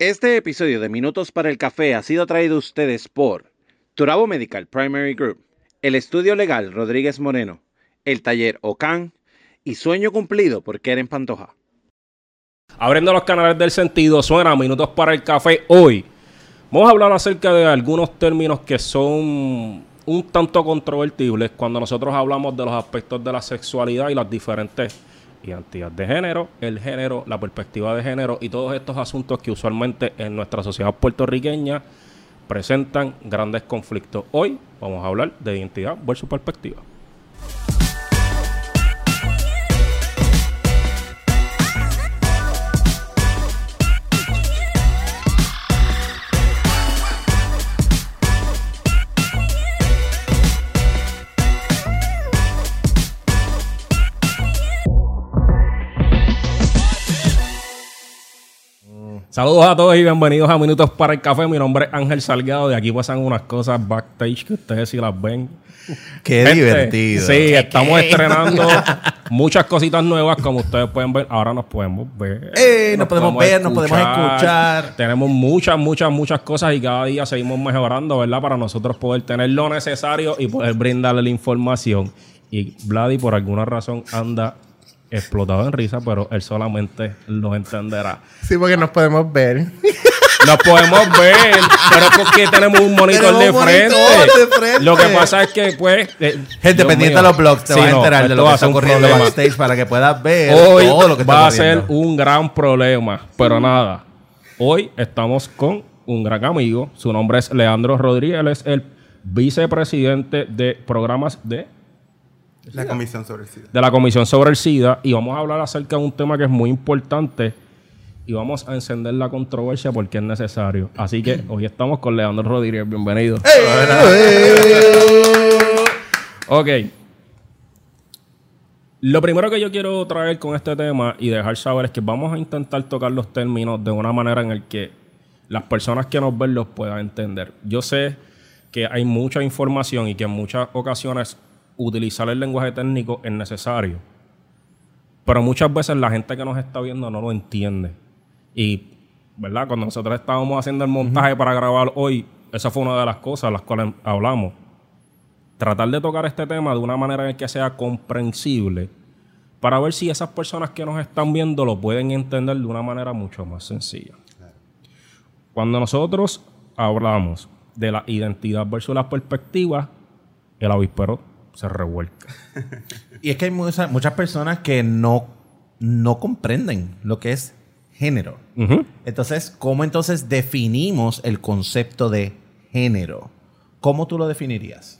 Este episodio de Minutos para el Café ha sido traído a ustedes por Turabo Medical Primary Group, el Estudio Legal Rodríguez Moreno, el Taller OCAN y Sueño Cumplido por Keren Pantoja. Abriendo los canales del sentido, suena Minutos para el Café hoy. Vamos a hablar acerca de algunos términos que son un tanto controvertibles cuando nosotros hablamos de los aspectos de la sexualidad y las diferentes identidades de género, el género, la perspectiva de género y todos estos asuntos que usualmente en nuestra sociedad puertorriqueña presentan grandes conflictos. Hoy vamos a hablar de identidad versus perspectiva. Saludos a todos y bienvenidos a Minutos para el Café. Mi nombre es Ángel Salgado. De aquí pasan unas cosas backstage que ustedes sí las ven. Qué Gente, divertido. Sí, estamos estrenando muchas cositas nuevas como ustedes pueden ver. Ahora nos podemos ver. Eh, nos podemos ver, nos podemos escuchar. Tenemos muchas, muchas, muchas cosas y cada día seguimos mejorando, ¿verdad? Para nosotros poder tener lo necesario y poder brindarle la información. Y Vladi por alguna razón anda explotado en risa, pero él solamente lo entenderá. Sí, porque nos podemos ver. Nos podemos ver, pero es porque tenemos un monitor, de, un frente. monitor de frente. Lo que pasa es que, pues. eh, Gente, pendiente de los blogs, te Sí, vas a no, enterar de lo va que está ocurriendo backstage para que puedas ver Hoy todo lo que está va a ser un gran problema, pero nada. Hoy estamos con un gran amigo. Su nombre es Leandro Rodríguez. Él es el vicepresidente de programas de, La Comisión sobre el SIDA. de la Comisión sobre el SIDA. Y vamos a hablar acerca de un tema que es muy importante. Y vamos a encender la controversia porque es necesario. Así que hoy estamos con Leandro Rodríguez. Bienvenido. Ok. Lo primero que yo quiero traer con este tema y dejar saber es que vamos a intentar tocar los términos de una manera en el que las personas que nos ven los puedan entender. Yo sé que hay mucha información y que en muchas ocasiones utilizar el lenguaje técnico es necesario. Pero muchas veces la gente que nos está viendo no lo entiende. Y, ¿verdad? Cuando nosotros estábamos haciendo el montaje para grabar hoy, esa fue una de las cosas las cuales hablamos tratar de tocar este tema de una manera en que sea comprensible para ver si esas personas que nos están viendo lo pueden entender de una manera mucho más sencilla. Cuando nosotros hablamos de la identidad versus la perspectiva, el avispero se revuelca. Y es que hay muchas, muchas personas que no, no comprenden lo que es género. Entonces, ¿cómo entonces definimos el concepto de género? ¿Cómo tú lo definirías?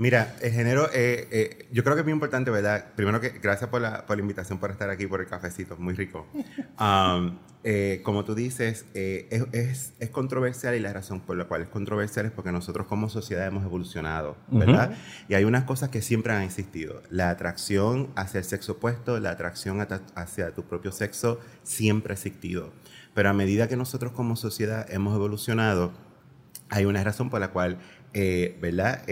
Mira, el género, eh, eh, yo creo que es muy importante, ¿verdad? Primero que gracias por la, por la invitación, por estar aquí, por el cafecito, muy rico. Um, eh, como tú dices, eh, es, es- es controversial y la razón por la cual es controversial es porque nosotros como sociedad hemos evolucionado, ¿verdad? Y hay unas cosas que siempre han existido. La atracción hacia el sexo opuesto, la atracción hacia tu propio sexo siempre ha existido. Pero a medida que nosotros como sociedad hemos evolucionado, hay una razón por la cual, eh, ¿verdad?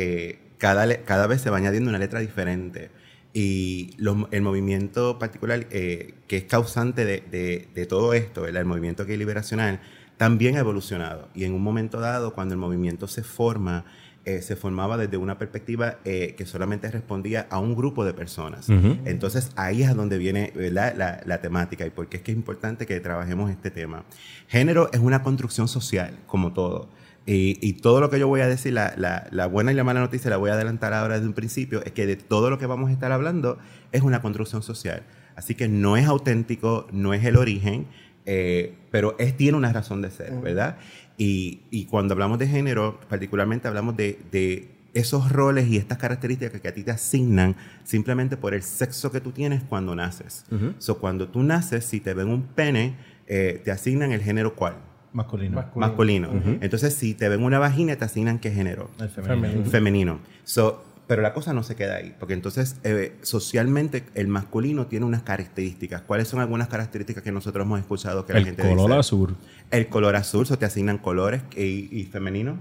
Cada, cada vez se va añadiendo una letra diferente. Y los- el movimiento particular eh, que es causante de, de- de todo esto, ¿verdad? el movimiento gay liberacional, también ha evolucionado. Y en un momento dado, cuando el movimiento se forma, eh, se formaba desde una perspectiva eh, que solamente respondía a un grupo de personas. Entonces ahí es a donde viene ¿verdad? La, la temática y por qué es que es importante que trabajemos este tema. Género es una construcción social, como todo. Y, y todo lo que yo voy a decir, la, la- la buena y la mala noticia, la voy a adelantar ahora desde un principio, es que de todo lo que vamos a estar hablando es una construcción social. Así que no es auténtico, no es el origen, eh, pero es, tiene una razón de ser, ¿verdad? Y, y cuando hablamos de género, particularmente hablamos de, de esos roles y estas características que a ti te asignan simplemente por el sexo que tú tienes cuando naces. So, cuando tú naces, si te ven un pene, eh, te asignan el género cuál? Masculino. masculino. Entonces, si te ven una vagina, te asignan qué género? El femenino. Femenino. So, pero la cosa no se queda ahí, porque entonces eh, socialmente el masculino tiene unas características. ¿Cuáles son algunas características que nosotros hemos escuchado que la El gente color dice? azul. El color azul, so te asignan colores y, y femenino.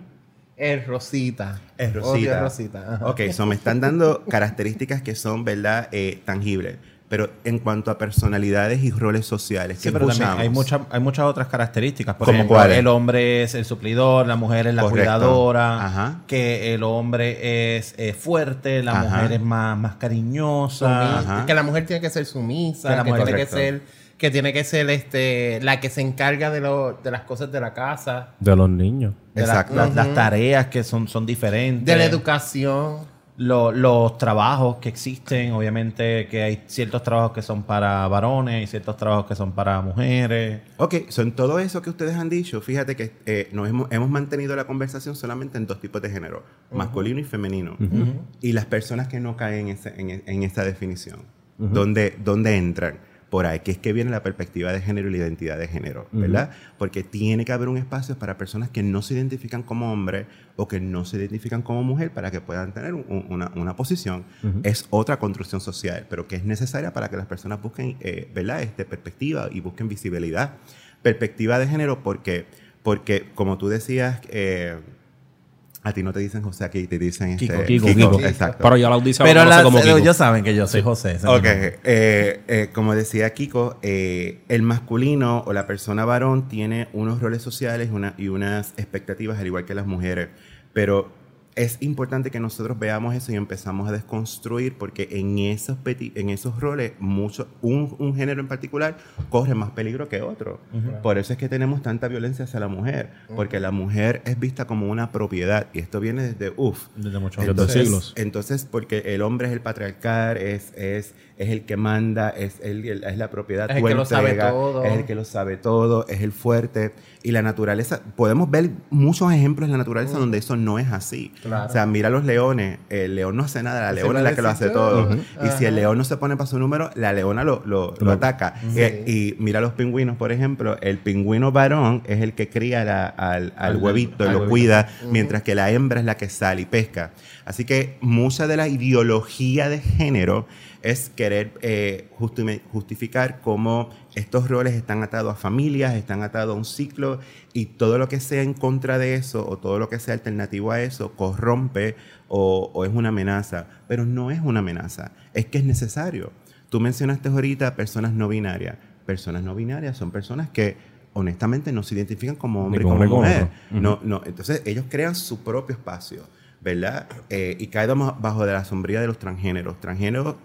Es rosita. Es Odio rosita. rosita. ajá. Ok, so me están dando características que son, ¿verdad? Eh, tangibles. Pero en cuanto a personalidades y roles sociales, Sí, ¿qué pero también hay, mucha- hay muchas otras características. Por ¿Cómo ejemplo, cuáles? el hombre es el suplidor, la mujer es la Correcto. cuidadora, Ajá. que el hombre es eh, fuerte, la Ajá. mujer es más, más cariñosa. Que la mujer tiene que ser sumisa, Que que, la mujer- tiene que ser, que tiene que ser este, la que se encarga de, lo- de las cosas de la casa, De los niños. de la- Exacto. las- las tareas que son, son diferentes. de la educación. Lo- los trabajos que existen, obviamente que hay ciertos trabajos que son para varones y ciertos trabajos que son para mujeres. Ok, son todo eso que ustedes han dicho. Fíjate que eh, nos hemos, hemos mantenido la conversación solamente en dos tipos de género, masculino y femenino. Y las personas que no caen en, ese- en, en esa definición, ¿dónde, ¿dónde entran? Por ahí, que es que viene la perspectiva de género y la identidad de género, ¿verdad? Porque tiene que haber un espacio para personas que no se identifican como hombre o que no se identifican como mujer para que puedan tener un- un- una, una posición. Es otra construcción social, pero que es necesaria para que las personas busquen, eh, ¿verdad? Este, perspectiva y busquen visibilidad. Perspectiva de género porque, porque como tú decías, eh, a ti no te dicen José, aquí te dicen este, Kiko. Kiko, Kiko. Exacto. Pero ya la audiencia Pero como Kiko. ellos saben que yo soy José. Ok, eh, eh, como decía Kiko, eh, el masculino o la persona varón tiene unos roles sociales una- y unas expectativas al igual que las mujeres, pero es importante que nosotros veamos eso y empezamos a desconstruir porque en esos, peti- en esos roles mucho, un, un género en particular corre más peligro que otro. Por eso es que tenemos tanta violencia hacia la mujer, porque la mujer es vista como una propiedad y esto viene desde, uff, Desde muchos Desde siglos. entonces, porque el hombre es el patriarcal, es, es, es el que manda, es, el, el- es la propiedad. Es el que lo sabe todo. Es el que lo sabe todo, es el fuerte. Y la naturaleza, podemos ver muchos ejemplos en la naturaleza donde eso no es así. Claro. O sea, mira los leones, el león no hace nada, la leona es la a que lo hace todo. Y si el león no se pone para su número, la leona lo, lo, lo ataca. Sí. Eh, y mira los pingüinos, por ejemplo, el pingüino varón es el que cría la- al, al Al- huevito y al lo huevito. cuida, mientras que la hembra es la que sale y pesca. Así que mucha de la ideología de género es querer eh, justi- justificar cómo estos roles están atados a familias, están atados a un ciclo y todo lo que sea en contra de eso o todo lo que sea alternativo a eso corrompe o, o es una amenaza. Pero no es una amenaza, es que es necesario. Tú mencionaste ahorita personas no binarias. Personas no binarias son personas que honestamente no se identifican como hombre y como mujer. No, no, entonces ellos crean su propio espacio, ¿verdad? Eh, y cae bajo de la sombría de los transgéneros. Transgéneros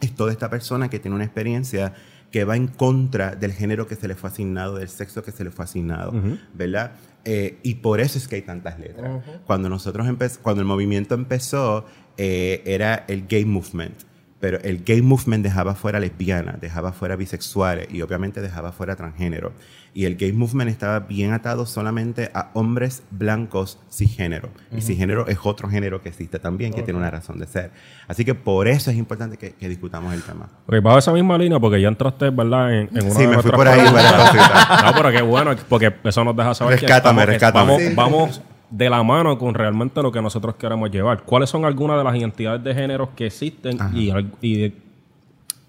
es toda esta persona que tiene una experiencia que va en contra del género que se le fue asignado, del sexo que se le fue asignado, ¿verdad? Eh, y por eso es que hay tantas letras. Cuando nosotros cuando el movimiento empezó, eh, era el gay movement. Pero el gay movement dejaba fuera lesbianas, dejaba fuera bisexuales y obviamente dejaba fuera transgénero. Y el gay movement estaba bien atado solamente a hombres blancos cisgénero. Y cisgénero es otro género que existe también, que tiene una razón de ser. Así que por eso es importante que, que discutamos el tema. Ok, bajo esa misma línea, porque ya entraste, ¿verdad? En, en una Sí, de me fui por ahí. No, pero qué bueno, porque eso nos deja saber Rescátame, que rescátame. Sí. vamos de la mano con realmente lo que nosotros queremos llevar. ¿Cuáles son algunas de las identidades de género que existen y, y, de-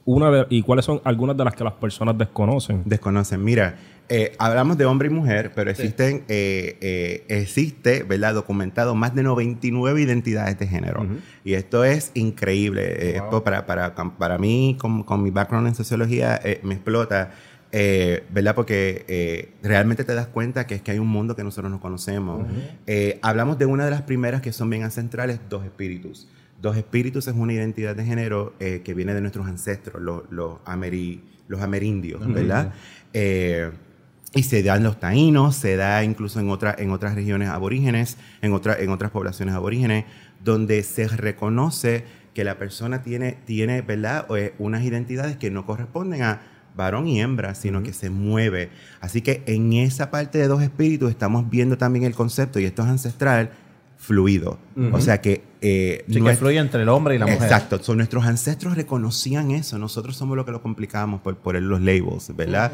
una de- y cuáles son algunas de las que las personas desconocen? Desconocen. Mira, eh, hablamos de hombre y mujer, pero existen, eh, eh, existe, ¿verdad? Documentado más de 99 identidades de género. Y esto es increíble. Eh, esto para, para, para mí, con, con mi background en sociología, eh, me explota. Eh, ¿Verdad? Porque eh, realmente te das cuenta que es que hay un mundo que nosotros no conocemos. Eh, hablamos de una de las primeras que son bien ancestrales, dos espíritus. Dos espíritus es una identidad de género que viene de nuestros ancestros, los, los, ameri- los amerindios, ¿verdad? Y se da en los taínos, se da incluso en, otra, en otras regiones aborígenes, en, otra, en otras poblaciones aborígenes, donde se reconoce que la persona tiene, tiene ¿verdad? O, unas identidades que no corresponden a varón y hembra, sino que se mueve. Así que en esa parte de dos espíritus estamos viendo también el concepto, y esto es ancestral, fluido. O sea que... eh, Sí, que fluye entre el hombre y la mujer. Exacto. So, nuestros ancestros reconocían eso. Nosotros somos los que lo complicamos por, por el- los labels, ¿verdad?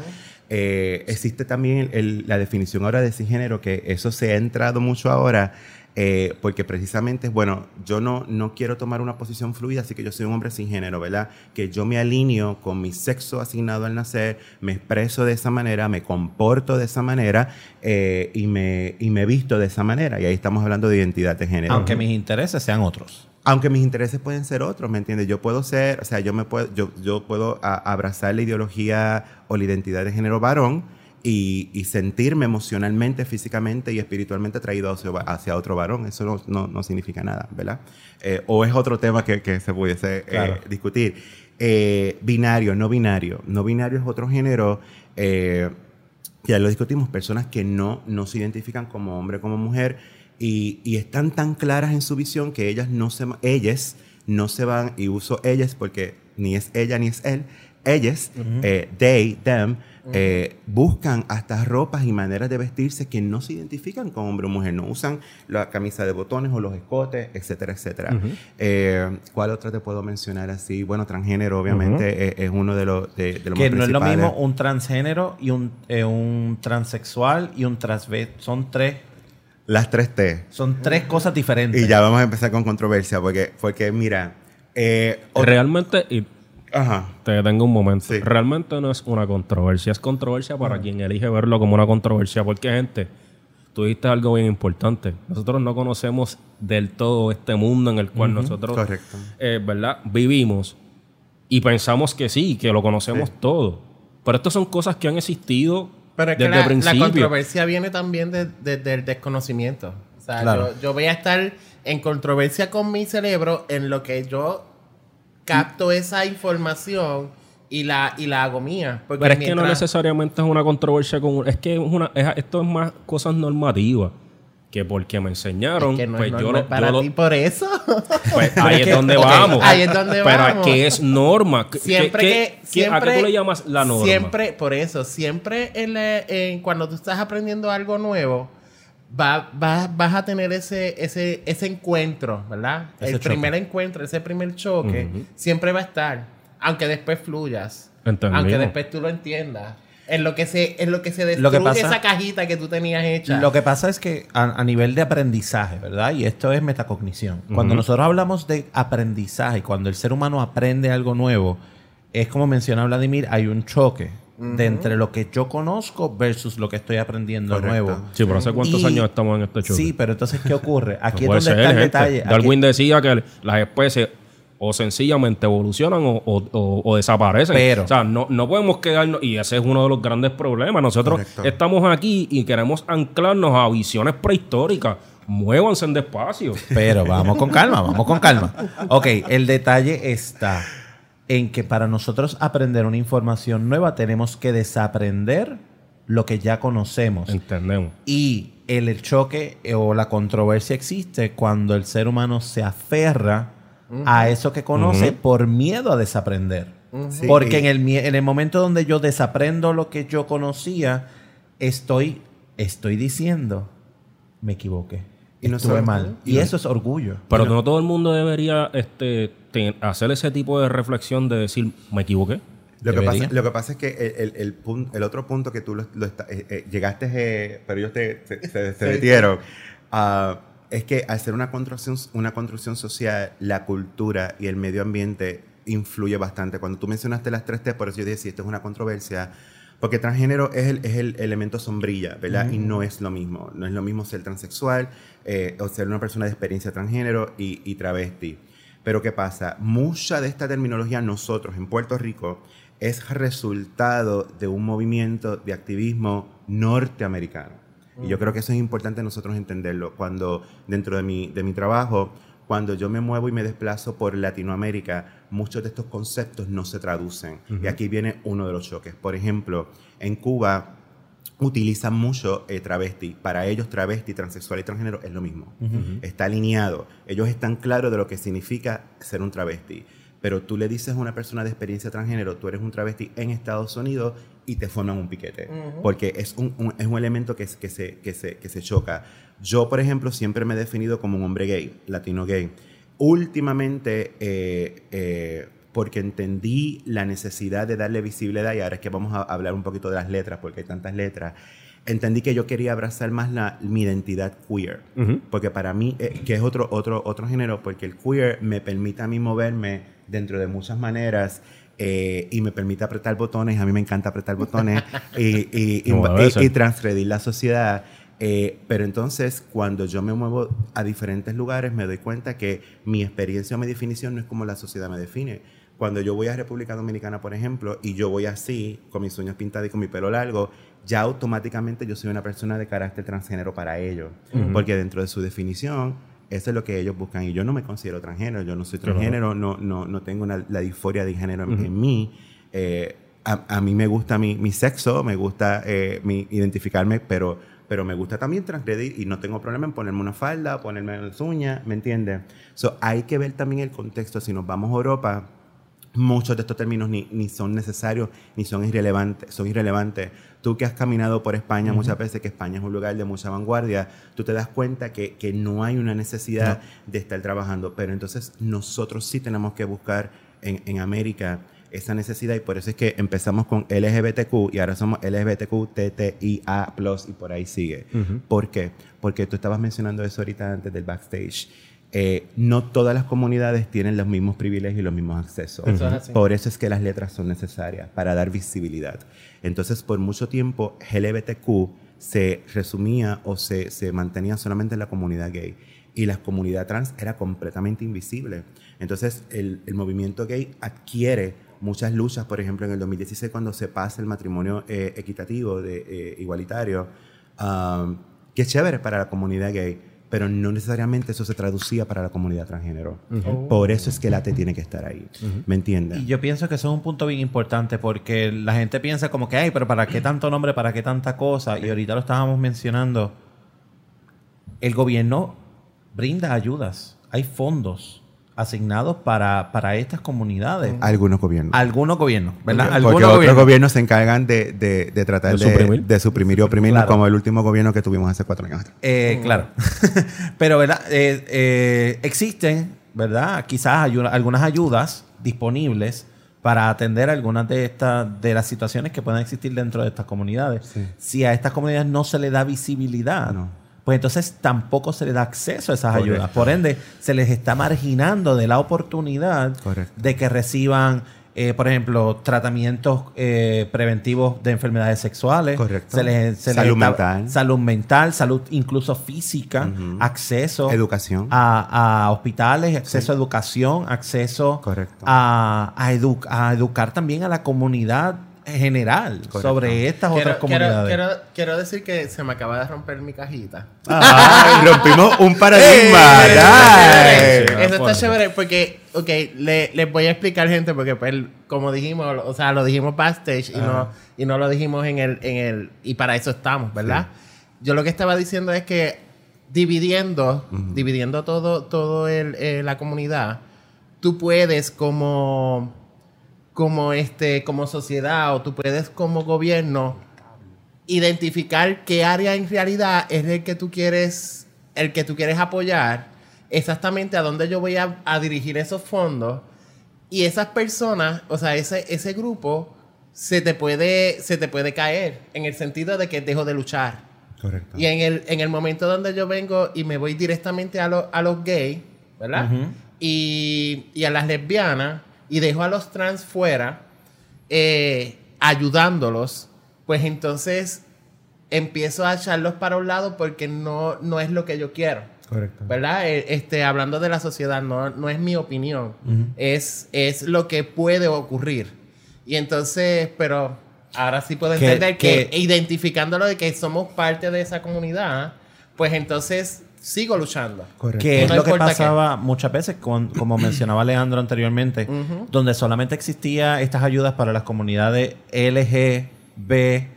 Eh, existe también el- la definición ahora de cisgénero, que eso se ha entrado mucho ahora, eh, porque precisamente, bueno, yo no, no quiero tomar una posición fluida, así que yo soy un hombre sin género, ¿verdad? Que yo me alineo con mi sexo asignado al nacer, me expreso de esa manera, me comporto de esa manera eh, y, me, y me visto de esa manera. Y ahí estamos hablando de identidad de género. Aunque mis intereses sean otros. aunque mis intereses pueden ser otros, ¿me entiendes? Yo puedo ser, o sea, yo me puedo, yo, yo puedo a- abrazar la ideología o la identidad de género varón y, y sentirme emocionalmente, físicamente y espiritualmente atraído hacia, hacia otro varón. Eso no, no, no significa nada, ¿verdad? Eh, o es otro tema que, que se pudiese eh, discutir. Eh, binario, no binario. No binario es otro género. eh, ya lo discutimos, personas que no, no se identifican como hombre como mujer y, y están tan claras en su visión que ellas no se, ellas no se van, y uso ellas porque ni es ella ni es él, ellas, eh, they, them, eh, buscan hasta ropas y maneras de vestirse que no se identifican con hombre o mujer, no usan la camisa de botones o los escotes, etcétera, etcétera. Eh, ¿Cuál otra te puedo mencionar así? Bueno, transgénero obviamente es, es uno de los de, de los Que más no es lo mismo un transgénero y un, eh, un transexual y un transvest. Son tres, Las tres T. son tres cosas diferentes. Y ya vamos a empezar con controversia, porque, porque mira, eh, Realmente, y ajá, te detengo un momento. Sí. Realmente no es una controversia. Es controversia para quien elige verlo como una controversia. Porque, gente, tú dijiste algo bien importante. Nosotros no conocemos del todo este mundo en el cual nosotros, correcto. eh, ¿verdad? Vivimos y pensamos que sí, que lo conocemos todo. Pero estas son cosas que han existido Pero es que desde la, el principio. la controversia viene también de- de- del desconocimiento. O sea, Claro. yo, yo voy a estar en controversia con mi cerebro en lo que yo capto esa información y la, y la hago mía. Porque Pero es que no necesariamente es una controversia con... Es que es una, es- esto es más cosas normativas. Que porque me enseñaron, Es que no pues es yo normal lo... para yo lo- ti por eso. pues ahí es donde vamos. ahí es donde Pero vamos. que es norma. ¿Qué- siempre qué- que qué- siempre, ¿A qué tú le llamas la norma? Siempre, por eso, siempre en la- en- cuando tú estás aprendiendo algo nuevo, va, va- vas a tener ese, ese, ese encuentro, ¿verdad? Ese el choque. primer encuentro, ese primer choque, siempre va a estar. Aunque después fluyas. Aunque después tú lo entiendas. En lo que se, en lo que se Lo que destruye pasa- esa cajita que tú tenías hecha. Lo que pasa es que a, a nivel de aprendizaje, ¿verdad? Y esto es metacognición. Cuando nosotros hablamos de aprendizaje, cuando el ser humano aprende algo nuevo, es como menciona Vladimir, hay un choque de entre lo que yo conozco versus lo que estoy aprendiendo Correcto. nuevo. Sí, pero ¿hace cuántos Y- años estamos en este choque? Sí, pero entonces, ¿qué ocurre? Aquí No es donde está el gente. detalle. Aquí- Darwin decía que las especies o sencillamente evolucionan o, o- o- o desaparecen. Pero- o sea, no, no podemos quedarnos, y ese es uno de los grandes problemas. Nosotros Correcto. estamos aquí y queremos anclarnos a visiones prehistóricas. Muévanse en despacio. Pero vamos con calma, vamos con calma. Ok, el detalle está en que para nosotros aprender una información nueva tenemos que desaprender lo que ya conocemos. Entendemos. Y el, choque o la controversia existe cuando el ser humano se aferra a eso que conoce por miedo a desaprender. Sí, Porque y- en el, en el momento donde yo desaprendo lo que yo conocía, estoy, estoy diciendo, me equivoqué. Y no estuve mal. y Y, no- eso es orgullo. Pero no todo el mundo debería este, te- hacer ese tipo de reflexión de decir, me equivoqué. Lo que, pasa, lo que pasa es que el, el- el pun- el otro punto que tú lo, lo está- eh, eh, llegaste, eh, pero ellos te, se, se- se metieron, ah, es que al ser una construcción, una construcción social, la cultura y el medio ambiente influye bastante. Cuando tú mencionaste las tres T, por eso yo dije, si esto es una controversia, porque transgénero es el, es el elemento sombrilla, ¿verdad? Y no es lo mismo. No es lo mismo ser transexual eh, o ser una persona de experiencia transgénero y, y travesti. Pero ¿qué pasa? Mucha de esta terminología nosotros en Puerto Rico es resultado de un movimiento de activismo norteamericano. Y yo creo que eso es importante nosotros entenderlo. Cuando dentro de mi, de mi trabajo, cuando yo me muevo y me desplazo por Latinoamérica, muchos de estos conceptos no se traducen. Y aquí viene uno de los choques. Por ejemplo, en Cuba utilizan mucho eh, travesti. Para ellos, travesti, transexual y transgénero es lo mismo. Está alineado. Ellos están claros de lo que significa ser un travesti. Pero tú le dices a una persona de experiencia transgénero, tú eres un travesti en Estados Unidos y te forman un piquete. Porque es un, un- es un elemento que, que, se, que, se, que se choca. Yo, por ejemplo, siempre me he definido como un hombre gay, latino gay. Últimamente, eh, eh, porque entendí la necesidad de darle visibilidad, y ahora es que vamos a hablar un poquito de las letras, porque hay tantas letras, entendí que yo quería abrazar más la, mi identidad queer. Ujú. Porque para mí, eh, que es otro, otro, otro género, porque el queer me permite a mí moverme dentro de muchas maneras eh, y me permite apretar botones. A mí me encanta apretar botones y, y, y, y transgredir la sociedad. Eh, pero entonces, cuando yo me muevo a diferentes lugares, me doy cuenta que mi experiencia o mi definición no es como la sociedad me define. Cuando yo voy a República Dominicana, por ejemplo, y yo voy así, con mis uñas pintadas y con mi pelo largo, ya automáticamente yo soy una persona de carácter transgénero para ellos. Porque dentro de su definición, eso es lo que ellos buscan. Y yo no me considero transgénero, yo no soy transgénero, no, no, no tengo una- la disforia de género en, en mí. Eh, a, a mí me gusta mi, mi sexo, me gusta eh, mi, identificarme, pero, pero me gusta también transgredir y no tengo problema en ponerme una falda, ponerme las uñas, ¿me entiendes? So, hay que ver también el contexto. Si nos vamos a Europa, muchos de estos términos ni, ni son necesarios ni son irrelevantes, son irrelevantes. Tú que has caminado por España muchas veces, que España es un lugar de mucha vanguardia, tú te das cuenta que, que no hay una necesidad de estar trabajando, pero entonces nosotros sí tenemos que buscar en, en América esa necesidad y por eso es que empezamos con LGBTQ y ahora somos LGBTQ, TTIA+, y por ahí sigue. ¿Por qué? Porque tú estabas mencionando eso ahorita antes del backstage. Eh, no todas las comunidades tienen los mismos privilegios y los mismos accesos. Por eso es que las letras son necesarias, para dar visibilidad. Entonces, por mucho tiempo, LGBTQ se resumía o se, se mantenía solamente en la comunidad gay. Y la comunidad trans era completamente invisible. Entonces, el, el movimiento gay adquiere muchas luchas, por ejemplo, en el 2016, cuando se pasa el matrimonio eh, equitativo, de, eh, igualitario, um, que es chévere para la comunidad gay, pero no necesariamente eso se traducía para la comunidad transgénero. Por eso es que la T tiene que estar ahí. ¿Me entiendes? Y yo pienso que eso es un punto bien importante porque la gente piensa como que, ay, pero ¿para qué tanto nombre? ¿Para qué tanta cosa? Y ahorita lo estábamos mencionando. El gobierno brinda ayudas. Hay fondos asignados para, para estas comunidades. Algunos gobiernos. Algunos gobiernos, ¿verdad? Porque Algunos otros gobiernos. gobiernos se encargan de, de- de tratar ¿De de, suprimir? de suprimir y oprimir, Claro. como el último gobierno que tuvimos hace cuatro años atrás. Eh, Claro. Pero, ¿verdad? Eh, eh, existen, ¿verdad? Quizás ayu- algunas ayudas disponibles para atender algunas de estas de las situaciones que puedan existir dentro de estas comunidades. Sí. Si a estas comunidades no se le da visibilidad, No. Pues entonces tampoco se le da acceso a esas Correcto. ayudas. Por ende, se les está marginando de la oportunidad Correcto. de que reciban, eh, por ejemplo, tratamientos eh, preventivos de enfermedades sexuales. Correcto. Se les- se Salud mental. Salud mental, salud incluso física, acceso Educación. a, a hospitales, acceso a educación, acceso Correcto. a, a, edu- a educar también a la comunidad general Correcto. sobre estas Quiero, otras quiero, comunidades. quiero- quiero decir que se me acaba de romper mi cajita. ¡Ay! rompimos un paradigma. ¡Ay! Eso está chévere porque, ok, le- les voy a explicar, gente, porque pues, como dijimos, o sea, lo dijimos backstage y no, y no lo dijimos en el, en el, y para eso estamos, ¿verdad? Yo lo que estaba diciendo es que dividiendo, dividiendo todo, todo el, eh, la comunidad, tú puedes como, como este, como sociedad o tú puedes como gobierno identificar qué área en realidad es el que tú quieres, el que tú quieres apoyar, exactamente a dónde yo voy a, a dirigir esos fondos y esas personas, o sea, ese, ese grupo se te puede, se te puede caer en el sentido de que dejo de luchar. Correcto. Y en el, en el momento donde yo vengo y me voy directamente a, lo- a los gays, ¿verdad? y, y a las lesbianas, y dejo a los trans fuera, eh, ayudándolos, pues entonces empiezo a echarlos para un lado porque no, no es lo que yo quiero. Correcto. ¿Verdad? Eh, Este, hablando de la sociedad, no, no es mi opinión, es, es lo que puede ocurrir. Y entonces, pero ahora sí puedo Que- entender que, que- identificándolo de que somos parte de esa comunidad, pues entonces sigo luchando. Correcto. Que es No lo que qué. pasaba muchas veces, con- como mencionaba Leandro anteriormente, donde solamente existía estas ayudas para las comunidades LG, B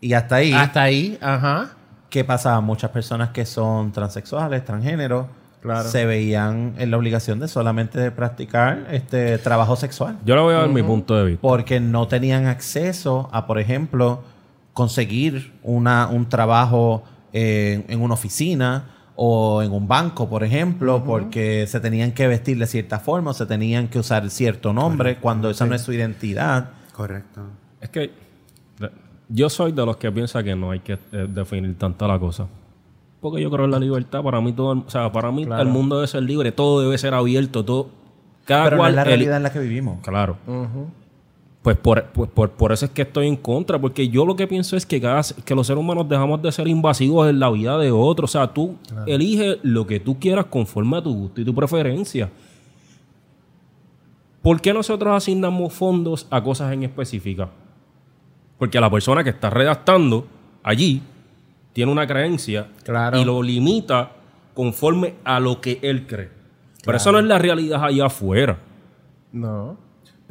y hasta ahí. Hasta ahí, ajá. ¿Qué pasaba? Muchas personas que son transexuales, transgénero, Claro. se veían en la obligación de solamente practicar este trabajo sexual. Yo le voy a dar mi punto de vista. Porque no tenían acceso a, por ejemplo, conseguir una, un trabajo en, en una oficina o en un banco, por ejemplo, porque se tenían que vestir de cierta forma o se tenían que usar cierto nombre cuando esa no es su identidad. Correcto. Es que de- yo soy de los que piensa que no hay que eh, definir tanto la cosa. Porque yo creo en la libertad. Para mí todo, el- o sea, para mí el mundo debe ser libre, todo debe ser abierto, todo. Cada Pero no cual es la el- realidad en la que vivimos. Claro. Pues por, pues por, por eso es que estoy en contra, porque yo lo que pienso es que, cada, que los seres humanos dejamos de ser invasivos en la vida de otros. O sea, tú eliges lo que tú quieras conforme a tu gusto y tu preferencia. ¿Por qué nosotros asignamos fondos a cosas en específicas? Porque la persona que está redactando allí tiene una creencia Claro. y lo limita conforme a lo que él cree. Pero eso no es la realidad allá afuera. No.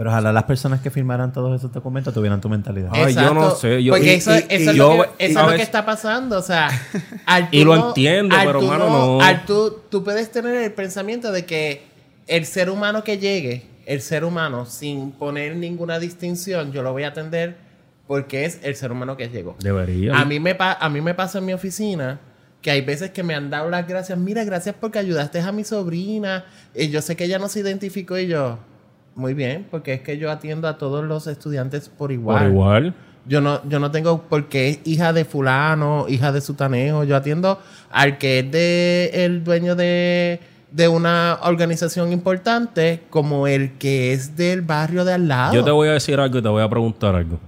Pero ojalá las personas que firmaran todos esos documentos tuvieran tu mentalidad. Ay, yo no sé, yo- Porque y- eso, y- eso y es, lo que, eso es lo que está pasando. O sea, tú Y lo entiendo, pero, tú no. al tú, tú puedes tener el pensamiento de que el ser humano que llegue, el ser humano, sin poner ninguna distinción, yo lo voy a atender porque es el ser humano que llegó. Debería. A mí, me pa- a mí me pasa en mi oficina que hay veces que me han dado las gracias. Mira, gracias porque ayudaste a mi sobrina. Y yo sé que ella no se identificó y yo, muy bien, porque es que yo atiendo a todos los estudiantes por igual. Por igual. Yo no, yo no tengo porque es hija de fulano, hija de sutaneo. Yo atiendo al que es de el dueño de, de una organización importante como el que es del barrio de al lado. Yo te voy a decir algo y te voy a preguntar algo.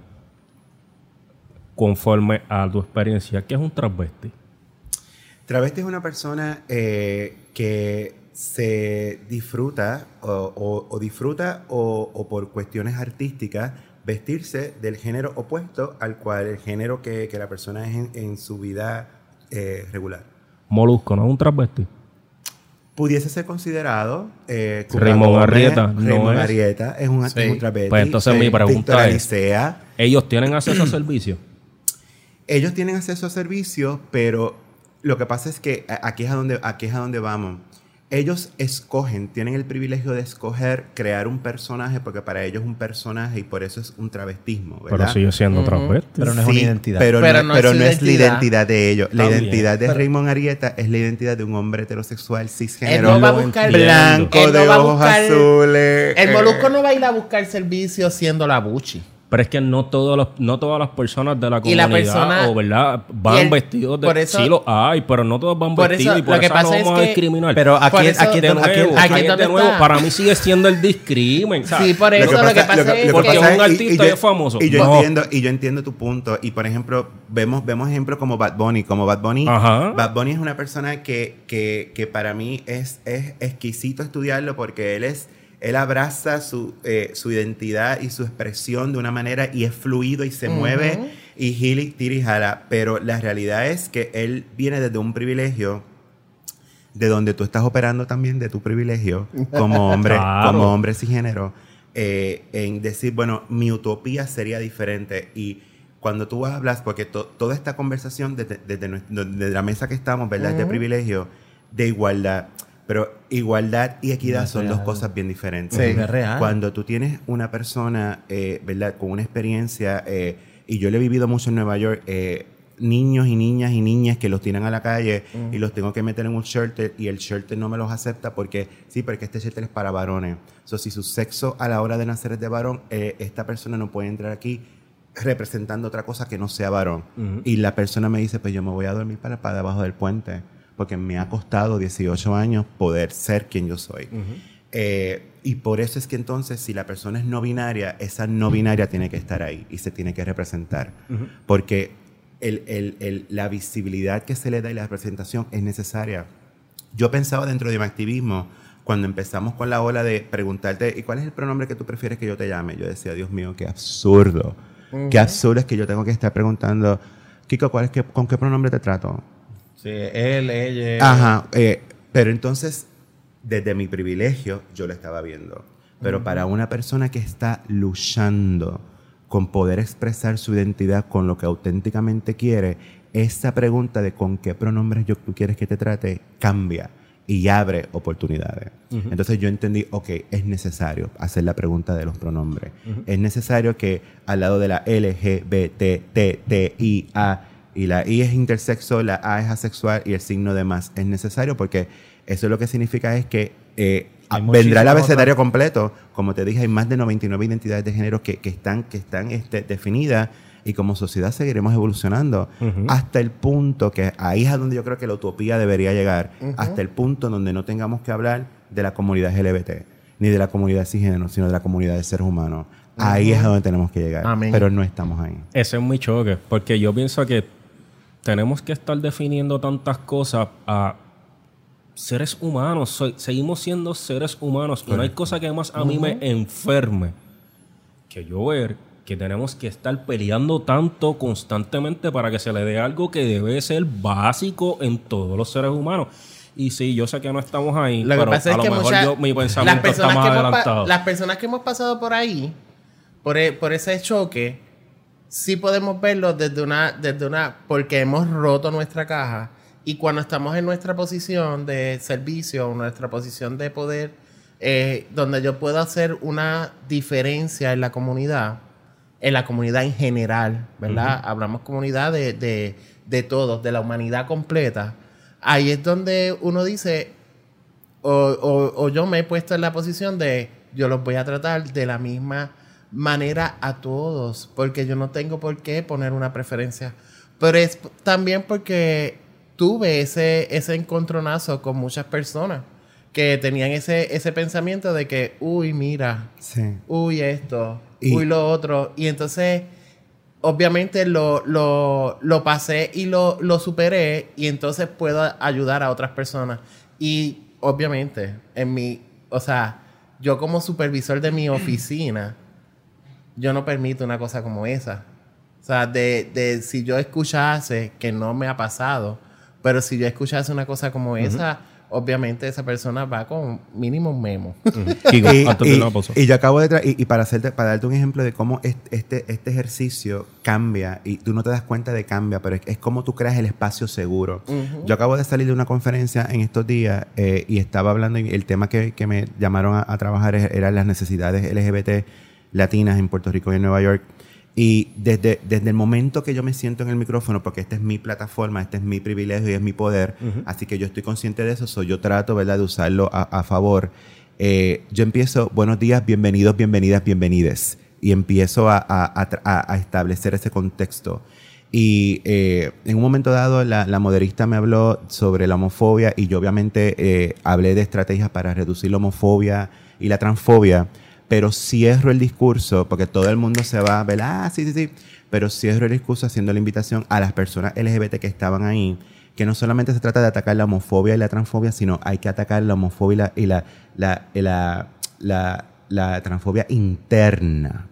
Conforme a tu experiencia, ¿qué es un transvesti? Travesti es una persona eh, que se disfruta o, o- o disfruta o, o por cuestiones artísticas vestirse del género opuesto al cual el género que, que la persona es en, en su vida eh, regular. Molusco, ¿no es un transvesti? Pudiese ser considerado eh, Raymond Arrieta, ¿no Raymond es? Arrieta es un, Sí. es un travesti. Pues entonces mi pregunta es-. Ellos tienen acceso a servicios. Ellos tienen acceso a servicios, pero lo que pasa es que aquí es a donde, aquí es a donde vamos. Ellos escogen, tienen el privilegio de escoger crear un personaje, porque para ellos es un personaje y por eso es un travestismo, ¿verdad? Pero sigue siendo transvesti. Pero no es una identidad. Pero, Pero no, pero no es la identidad. de ellos. La identidad de. Raymond Arieta es la identidad de un hombre heterosexual Él cisgénero, no va a lo buscar entiendo. blanco, Él no de ojos buscar- azules. El eh. molusco no va a ir a buscar servicio siendo la buchi. Pero es que no, todos los, no todas las personas de la comunidad persona- o verdad van el- vestidos de eso- sí los hay, pero no todos van vestidos eso, y por lo que eso pasa no es vamos a que- discriminar. Pero aquí, eso- aquí, de nuevo, aquí es de nuevo, para mí sigue siendo el discrimen. ¿sabes? Sí, por eso lo que pasa es Porque que- un y- artista y yo- es famoso. Y yo, No. entiendo, y yo entiendo tu punto. Y por ejemplo, vemos, vemos ejemplos como Bad Bunny. Como Bad Bunny, Ajá. Bad Bunny es una persona que, que, que para mí es, es exquisito estudiarlo porque él es. Él abraza su, eh, su identidad y su expresión de una manera y es fluido y se mueve y gili, tira y jala. Pero la realidad es que él viene desde un privilegio de donde tú estás operando también de tu privilegio como hombre, Claro. como hombre cisgénero, eh, en decir, bueno, mi utopía sería diferente. Y cuando tú hablas, porque to- toda esta conversación desde, desde la mesa que estamos, ¿verdad? Es de privilegio, de igualdad. Pero igualdad y equidad No son dos cosas bien diferentes. Sí. No es real. Cuando tú tienes una persona, eh, ¿verdad? Con una experiencia, eh, y yo lo he vivido mucho en Nueva York, eh, niños y niñas y niñas que los tiran a la calle y los tengo que meter en un shelter y el shelter no me los acepta porque, sí, porque este shelter es para varones. So, si su sexo a la hora de nacer es de varón, eh, esta persona no puede entrar aquí representando otra cosa que no sea varón. Y la persona me dice, pues yo me voy a dormir para, para debajo del puente porque me ha costado 18 años poder ser quien yo soy. Eh, y por eso es que entonces, si la persona es no binaria, esa no binaria tiene que estar ahí y se tiene que representar. Porque el- el- el- la visibilidad que se le da y la representación es necesaria. Yo pensaba dentro de mi activismo, cuando empezamos con la ola de preguntarte, ¿y cuál es el pronombre que tú prefieres que yo te llame? Yo decía, Dios mío, qué absurdo. Qué absurdo es que yo tengo que estar preguntando, Kiko, ¿cuál es que, ¿con qué pronombre te trato? Sí, él, ella. Ajá, eh, pero entonces, desde mi privilegio, yo lo estaba viendo. Pero para una persona que está luchando con poder expresar su identidad con lo que auténticamente quiere, esa pregunta de con qué pronombres yo, tú quieres que te trate cambia y abre oportunidades. Entonces yo entendí, ok, es necesario hacer la pregunta de los pronombres. Es necesario que al lado de la L, G, B, T, T, T, I, A, y la I es intersexo, la A es asexual y el signo de más es necesario porque eso lo que significa es que eh, vendrá el abecedario completo. Como te dije, hay más de 99 identidades de género que, que están, que están este, definidas y como sociedad seguiremos evolucionando hasta el punto que ahí es a donde yo creo que la utopía debería llegar, hasta el punto donde no tengamos que hablar de la comunidad LGBT ni de la comunidad cisgénero, sino de la comunidad de seres humanos. Ahí es a donde tenemos que llegar. Amén. Pero no estamos ahí. Ese es mi choque, porque yo pienso que tenemos que estar definiendo tantas cosas a seres humanos. Soy- seguimos siendo seres humanos. No hay cosa que más a mí me enferme que yo ver que tenemos que estar peleando tanto constantemente para que se le dé algo que debe ser básico en todos los seres humanos. Y sí, yo sé que no estamos ahí, Lo que pero pasa a es lo que mejor muchas- yo- mi las pensamiento está personas, más que hemos pa- adelantado. las personas que hemos pasado por ahí, por, e- por ese choque, sí podemos verlo desde una, desde una, porque hemos roto nuestra caja y cuando estamos en nuestra posición de servicio, nuestra posición de poder, eh, donde yo puedo hacer una diferencia en la comunidad, en la comunidad en general, ¿verdad? Hablamos comunidad de, de, de todos, de la humanidad completa. Ahí es donde uno dice, o, o- o yo me he puesto en la posición de yo los voy a tratar de la misma manera a todos, porque yo no tengo por qué poner una preferencia. Pero es también porque tuve ese, ese encontronazo con muchas personas que tenían ese, ese pensamiento de que, uy, mira, Sí. uy, esto, Y- uy, lo otro. Y entonces, obviamente lo, lo, lo pasé y lo, lo superé y entonces puedo ayudar a otras personas. Y obviamente, en mi, o sea, yo como supervisor de mi oficina, yo no permito una cosa como esa. O sea, de, de si yo escuchase, que no me ha pasado, pero si yo escuchase una cosa como esa, obviamente esa persona va con mínimo un memo. Y, yo acabo de y, y para hacerte para darte un ejemplo de cómo es- este, este ejercicio cambia y tú no te das cuenta de cambia pero es, es como tú creas el espacio seguro. Yo acabo de salir de una conferencia en estos días eh, y estaba hablando y el tema que, que me llamaron a, a trabajar eran las necesidades LGBT latinas en Puerto Rico y en Nueva York y desde, desde el momento que yo me siento en el micrófono, porque esta es mi plataforma, este es mi privilegio y es mi poder, así que yo estoy consciente de eso, so yo trato ¿verdad? de usarlo a, a favor. Eh, yo empiezo, buenos días, bienvenidos, bienvenidas, bienvenides, y empiezo a, a- a establecer ese contexto. Y eh, en un momento dado, la, la moderista me habló sobre la homofobia y yo obviamente eh, hablé de estrategias para reducir la homofobia y la transfobia, pero cierro el discurso porque todo el mundo se va a ver, ah, sí, sí, sí, pero cierro el discurso haciendo la invitación a las personas LGBT que estaban ahí, que no solamente se trata de atacar la homofobia y la transfobia, sino hay que atacar la homofobia y la, y la, la, la, la- transfobia interna.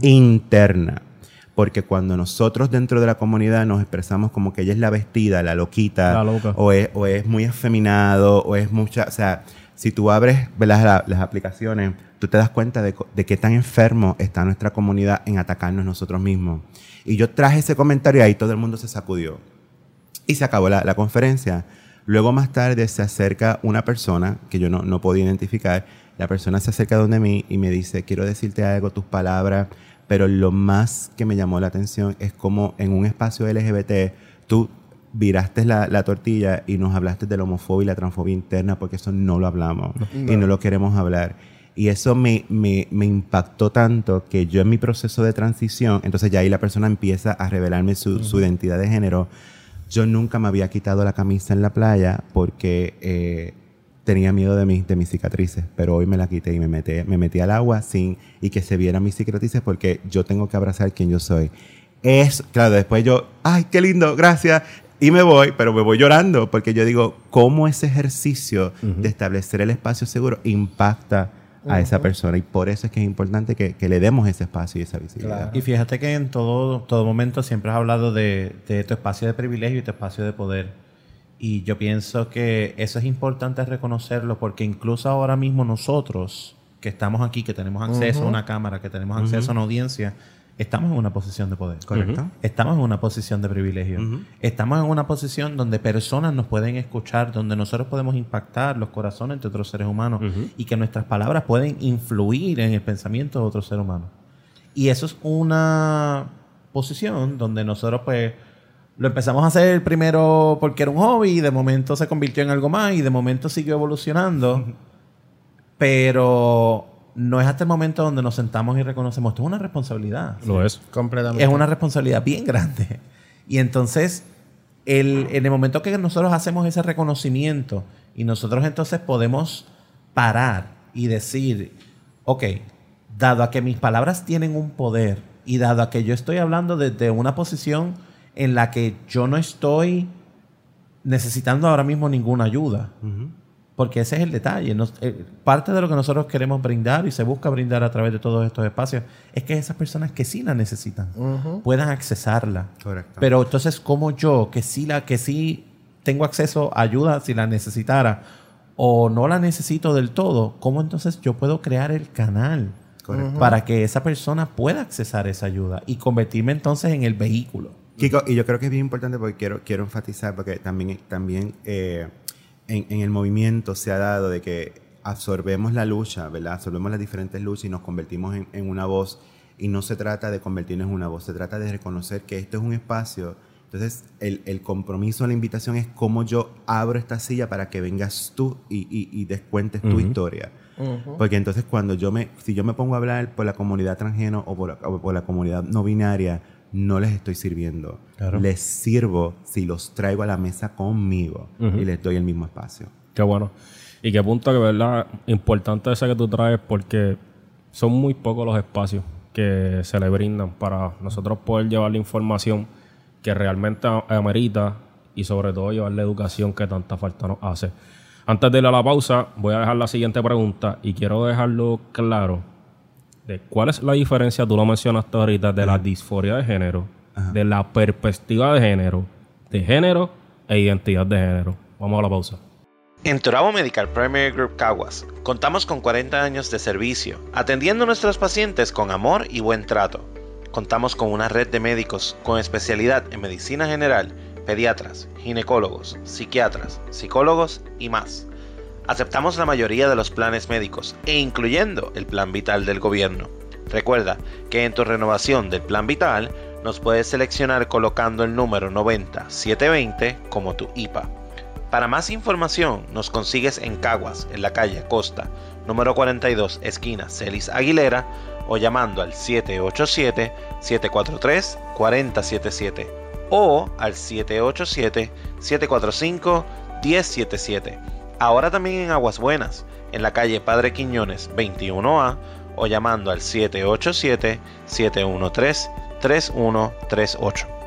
Interna. Porque cuando nosotros dentro de la comunidad nos expresamos como que ella es la vestida, la loquita, La loca. o es, o es muy afeminado, o es mucha, o sea, si tú abres ¿verdad? la- las aplicaciones, tú te das cuenta de, de qué tan enfermo está nuestra comunidad en atacarnos nosotros mismos. Y yo traje ese comentario y ahí todo el mundo se sacudió. Y se acabó la, la conferencia. Luego más tarde se acerca una persona que yo no, no podía identificar. La persona se acerca donde mí y me dice, quiero decirte algo, tus palabras, pero lo más que me llamó la atención es como en un espacio LGBT tú viraste la, la tortilla y nos hablaste de la homofobia y la transfobia interna porque eso no lo hablamos y no lo queremos hablar. Y eso me, me, me impactó tanto que yo en mi proceso de transición, entonces ya ahí la persona empieza a revelarme su, su identidad de género. Yo nunca me había quitado la camisa en la playa porque eh, tenía miedo de, mis de mis cicatrices, pero hoy me la quité y me metí, me metí al agua sin y que se vieran mis cicatrices porque yo tengo que abrazar quien yo soy. Es, claro, después yo, ay, qué lindo, gracias. Y me voy, pero me voy llorando porque yo digo, ¿cómo ese ejercicio de establecer el espacio seguro impacta a esa persona? Y por eso es que es importante que, que le demos ese espacio y esa visibilidad. Y fíjate que en todo, todo momento siempre has hablado de, de tu espacio de privilegio y tu espacio de poder. Y yo pienso que eso es importante reconocerlo porque incluso ahora mismo nosotros que estamos aquí, que tenemos acceso a una cámara, que tenemos acceso a una audiencia, estamos en una posición de poder. ¿Correcto? Estamos en una posición de privilegio. Estamos en una posición donde personas nos pueden escuchar, donde nosotros podemos impactar los corazones de otros seres humanos y que nuestras palabras pueden influir en el pensamiento de otros seres humanos. Y eso es una posición donde nosotros pues lo empezamos a hacer primero porque era un hobby y de momento se convirtió en algo más y de momento siguió evolucionando. Pero no es hasta el momento donde nos sentamos y reconocemos, esto es una responsabilidad. Lo es. Completamente. Es una responsabilidad bien grande. Y entonces, el- en el momento que nosotros hacemos ese reconocimiento y nosotros entonces podemos parar y decir, ok, dado a que mis palabras tienen un poder y dado a que yo estoy hablando desde una posición en la que yo no estoy necesitando ahora mismo ninguna ayuda. Porque ese es el detalle. Eh, parte de lo que nosotros queremos brindar y se busca brindar a través de todos estos espacios es que esas personas que sí la necesitan puedan accesarla. Correcto. Pero entonces, como yo, que sí, la, que sí tengo acceso a ayuda si la necesitara o no la necesito del todo, ¿cómo entonces yo puedo crear el canal para que esa persona pueda accesar esa ayuda y convertirme entonces en el vehículo? Kiko, y yo creo que es bien importante porque quiero, quiero enfatizar, porque también, también eh, en, el movimiento se ha dado de que absorbemos la lucha, ¿verdad? Absorbemos las diferentes luchas y nos convertimos en, una voz. Y no se trata de convertirnos en una voz, se trata de reconocer que esto es un espacio. Entonces, el, el compromiso, la invitación es cómo yo abro esta silla para que vengas tú y, y, descuentes tu historia. Porque entonces cuando yo me, si yo me pongo a hablar por la comunidad transgénero o por, o por la comunidad no binaria, no les estoy sirviendo. Les sirvo si los traigo a la mesa conmigo y les doy el mismo espacio. Qué bueno. Y qué punto que, ¿verdad? Importante ese que tú traes porque son muy pocos los espacios que se le brindan para nosotros poder llevar la información que realmente amerita y sobre todo llevar la educación que tanta falta nos hace. Antes de ir a la pausa, voy a dejar la siguiente pregunta y quiero dejarlo claro de cuál es la diferencia, tú lo mencionaste ahorita, de la disforia de género, de la perspectiva de género, de género e identidad de género. Vamos a la pausa. En Turabo Medical Primary Group Caguas contamos con 40 años de servicio, atendiendo a nuestros pacientes con amor y buen trato. Contamos con una red de médicos con especialidad en medicina general, pediatras, ginecólogos, psiquiatras, psicólogos y más Aceptamos la mayoría de los planes médicos e incluyendo el plan vital del gobierno. Recuerda que en tu renovación del plan vital nos puedes seleccionar colocando el número 90720 como tu IPA. Para más información nos consigues en Caguas, en la calle Costa, número 42, esquina Celis Aguilera, o llamando al 787-743-4077 o al 787-745-1077 Ahora también en Aguas Buenas, en la calle Padre Quiñones 21A o llamando al 787-713-3138.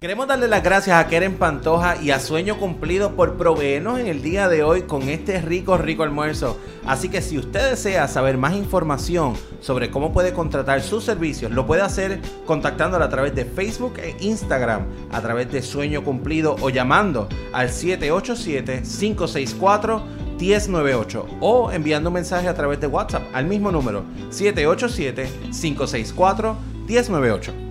Queremos darle las gracias a Keren Pantoja y a Sueño Cumplido por proveernos en el día de hoy con este rico, rico almuerzo. Así que si usted desea saber más información sobre cómo puede contratar sus servicios, lo puede hacer contactándola a través de Facebook e Instagram, a través de Sueño Cumplido o llamando al 787-564. 1098 o enviando un mensaje a través de WhatsApp al mismo número 787-564-1098.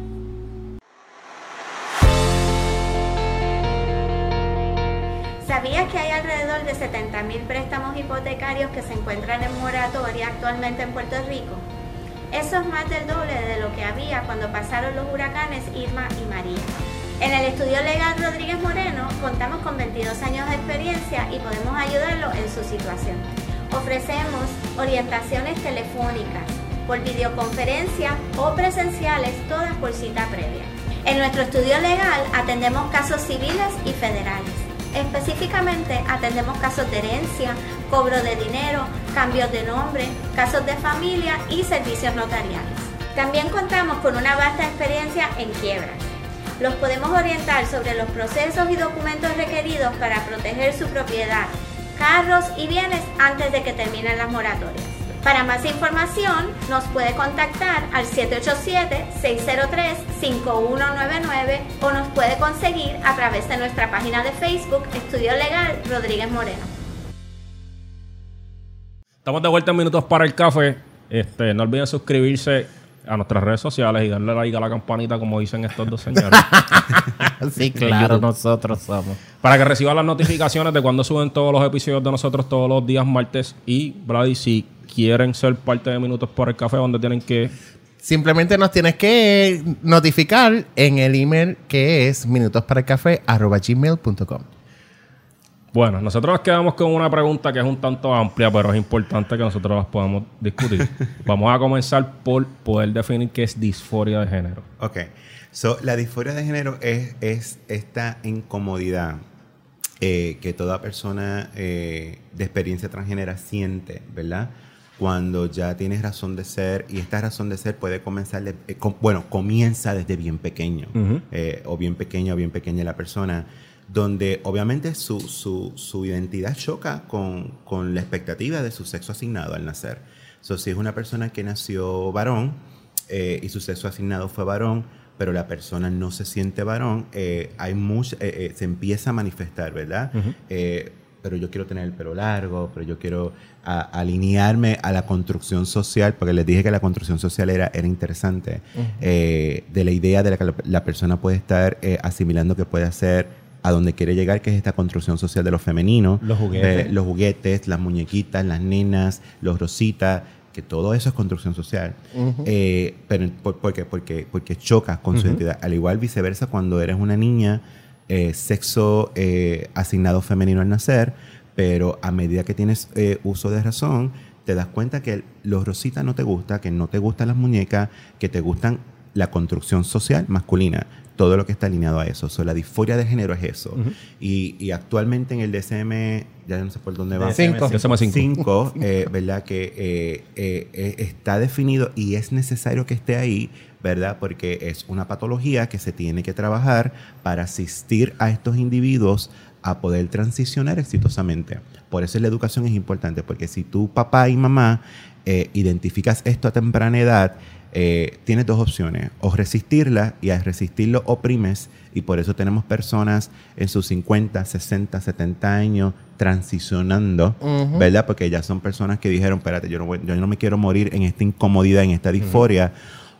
¿Sabías que hay alrededor de 70.000 préstamos hipotecarios que se encuentran en moratoria actualmente en Puerto Rico? Eso es más del doble de lo que había cuando pasaron los huracanes Irma y María. En el estudio legal Rodríguez Moreno contamos con 22 años de experiencia y podemos ayudarlo en su situación. Ofrecemos orientaciones telefónicas, por videoconferencia o presenciales, todas por cita previa. En nuestro estudio legal atendemos casos civiles y federales. Específicamente atendemos casos de herencia, cobro de dinero, cambios de nombre, casos de familia y servicios notariales. También contamos con una vasta experiencia en quiebras. Los podemos orientar sobre los procesos y documentos requeridos para proteger su propiedad, carros y bienes antes de que terminen las moratorias. Para más información nos puede contactar al 787-603-5199 o nos puede conseguir a través de nuestra página de Facebook Estudio Legal Rodríguez Moreno. Estamos de vuelta en Minutos para el Café. Este, no olviden suscribirse a nuestras redes sociales y darle like a la campanita como dicen estos dos señores. sí, claro, nosotros somos. Para que reciban las notificaciones de cuando suben todos los episodios de nosotros todos los días martes y Brady, si quieren ser parte de Minutos por el Café, donde tienen que... Simplemente nos tienes que notificar en el email que es minutosparaelcafé.gmail.com Bueno, nosotros nos quedamos con una pregunta que es un tanto amplia, pero es importante que nosotros las podamos discutir. Vamos a comenzar por poder definir qué es disforia de género. Ok. So, la disforia de género es, es esta incomodidad eh, que toda persona eh, de experiencia transgénera siente, ¿verdad? Cuando ya tienes razón de ser, y esta razón de ser puede comenzar, de- eh, com- bueno, comienza desde bien pequeño, Ujú. eh, o bien pequeño o bien pequeña la persona, donde obviamente su, su, su identidad choca con, con la expectativa de su sexo asignado al nacer. So, si es una persona que nació varón eh, y su sexo asignado fue varón, pero la persona no se siente varón, eh, hay mucha, eh, eh, se empieza a manifestar, ¿verdad? Eh, pero yo quiero tener el pelo largo, pero yo quiero a- alinearme a la construcción social, porque les dije que la construcción social era, era interesante, eh, de la idea de la que la, la persona puede estar asimilando que puede hacer a donde quiere llegar, que es esta construcción social de lo femenino. Los juguetes. Los juguetes, las muñequitas, las nenas, los rositas, que todo eso es construcción social. Eh, pero ¿por, por qué? Porque, porque chocas con su identidad. Al igual viceversa, cuando eres una niña, eh, sexo eh, asignado femenino al nacer, pero a medida que tienes uso de razón, te das cuenta que los rositas no te gusta, que no te gustan las muñecas, que te gustan la construcción social masculina, todo lo que está alineado a eso. La disforia de género es eso. y, y actualmente en el DSM, ya no sé por dónde va. Cinco. DSM-5. 5, eh, ¿verdad? Que eh, eh, eh, está definido y es necesario que esté ahí, ¿verdad? Porque es una patología que se tiene que trabajar para asistir a estos individuos a poder transicionar exitosamente. Por eso la educación es importante, porque si tu papá y mamá eh, identificas esto a temprana edad, eh, tienes dos opciones, o resistirla y al resistirlo oprimes y por eso tenemos personas en sus 50, 60, 70 años transicionando, ¿verdad? Porque ya son personas que dijeron, espérate, yo no, voy- yo no me quiero morir en esta incomodidad, en esta disforia.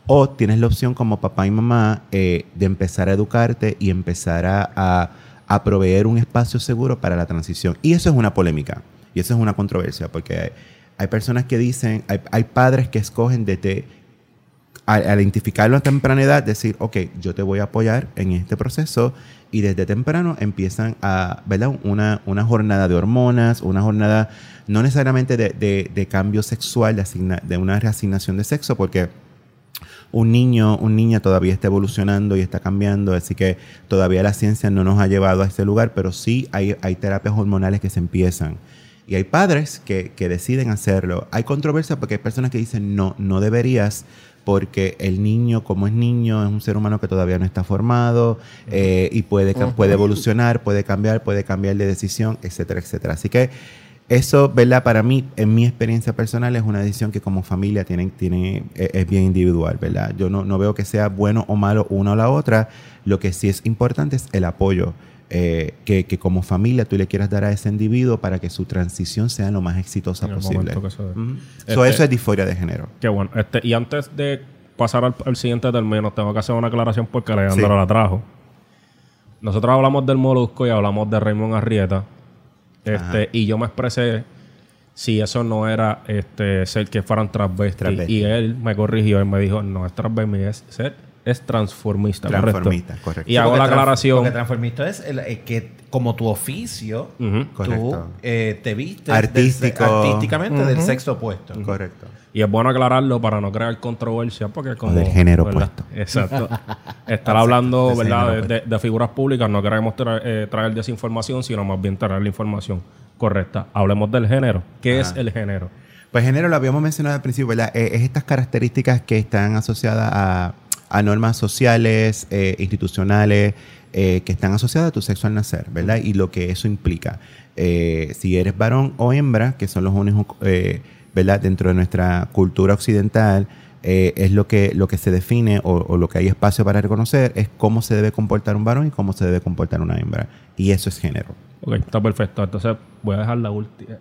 O tienes la opción como papá y mamá eh, de empezar a educarte y empezar a, a- a proveer un espacio seguro para la transición. Y eso es una polémica y eso es una controversia porque hay, hay personas que dicen, hay, hay padres que escogen desde al, al identificarlo a temprana edad, decir, ok, yo te voy a apoyar en este proceso y desde temprano empiezan a, ¿verdad? Una, una jornada de hormonas, una jornada no necesariamente de, de- de cambio sexual, de, asigna- de una reasignación de sexo, porque un niño, un niña todavía está evolucionando y está cambiando, así que todavía la ciencia no nos ha llevado a ese lugar, pero sí hay, hay terapias hormonales que se empiezan. Y hay padres que, que deciden hacerlo. Hay controversia porque hay personas que dicen, no, no deberías, porque el niño, como es niño, es un ser humano que todavía no está formado eh, y puede, puede evolucionar, puede cambiar, puede cambiar de decisión, etcétera, etcétera. Así que eso, ¿verdad? Para mí, en mi experiencia personal, es una decisión que como familia tienen, tiene, es, es bien individual, ¿verdad? Yo no, no veo que sea bueno o malo una o la otra. Lo que sí es importante es el apoyo eh, que, que como familia tú le quieras dar a ese individuo para que su transición sea lo más exitosa posible. Este- So, eso es disforia de género. Qué bueno. Este, y antes de pasar al, al siguiente término, tengo que hacer una aclaración porque Alejandro Sí. la trajo. Nosotros hablamos del Molusco y hablamos de Raymond Arrieta. Este, y yo me expresé si eso no era este, ser que fueran transvestis. Transvesti. Y él me corrigió y me dijo, no es transvesti, es ser, es transformista. correcto. Transformista, correcto. Y hago la aclaración. Porque transformista es el- eh, que como tu oficio, tú eh, te vistes Artístico. del artísticamente del sexo opuesto. Correcto. Y es bueno aclararlo para no crear controversia, porque como... del género ¿verdad? opuesto. Exacto. Estar hablando, ¿verdad? De, de- de figuras públicas, no queremos traer, eh, traer desinformación, sino más bien traer la información correcta. Hablemos del género. ¿Qué es el género? Pues género lo habíamos mencionado al principio, ¿verdad? Eh, es estas características que están asociadas a, a normas sociales, eh, institucionales, eh, que están asociadas a tu sexo al nacer, ¿verdad? Y lo que eso implica. Eh, si eres varón o hembra, que son los únicos, ¿verdad? Dentro de nuestra cultura occidental, es lo que, lo que se define o, lo que hay espacio para reconocer, es cómo se debe comportar un varón y cómo se debe comportar una hembra. Y eso es género. Ok, está perfecto. Entonces voy a dejar la.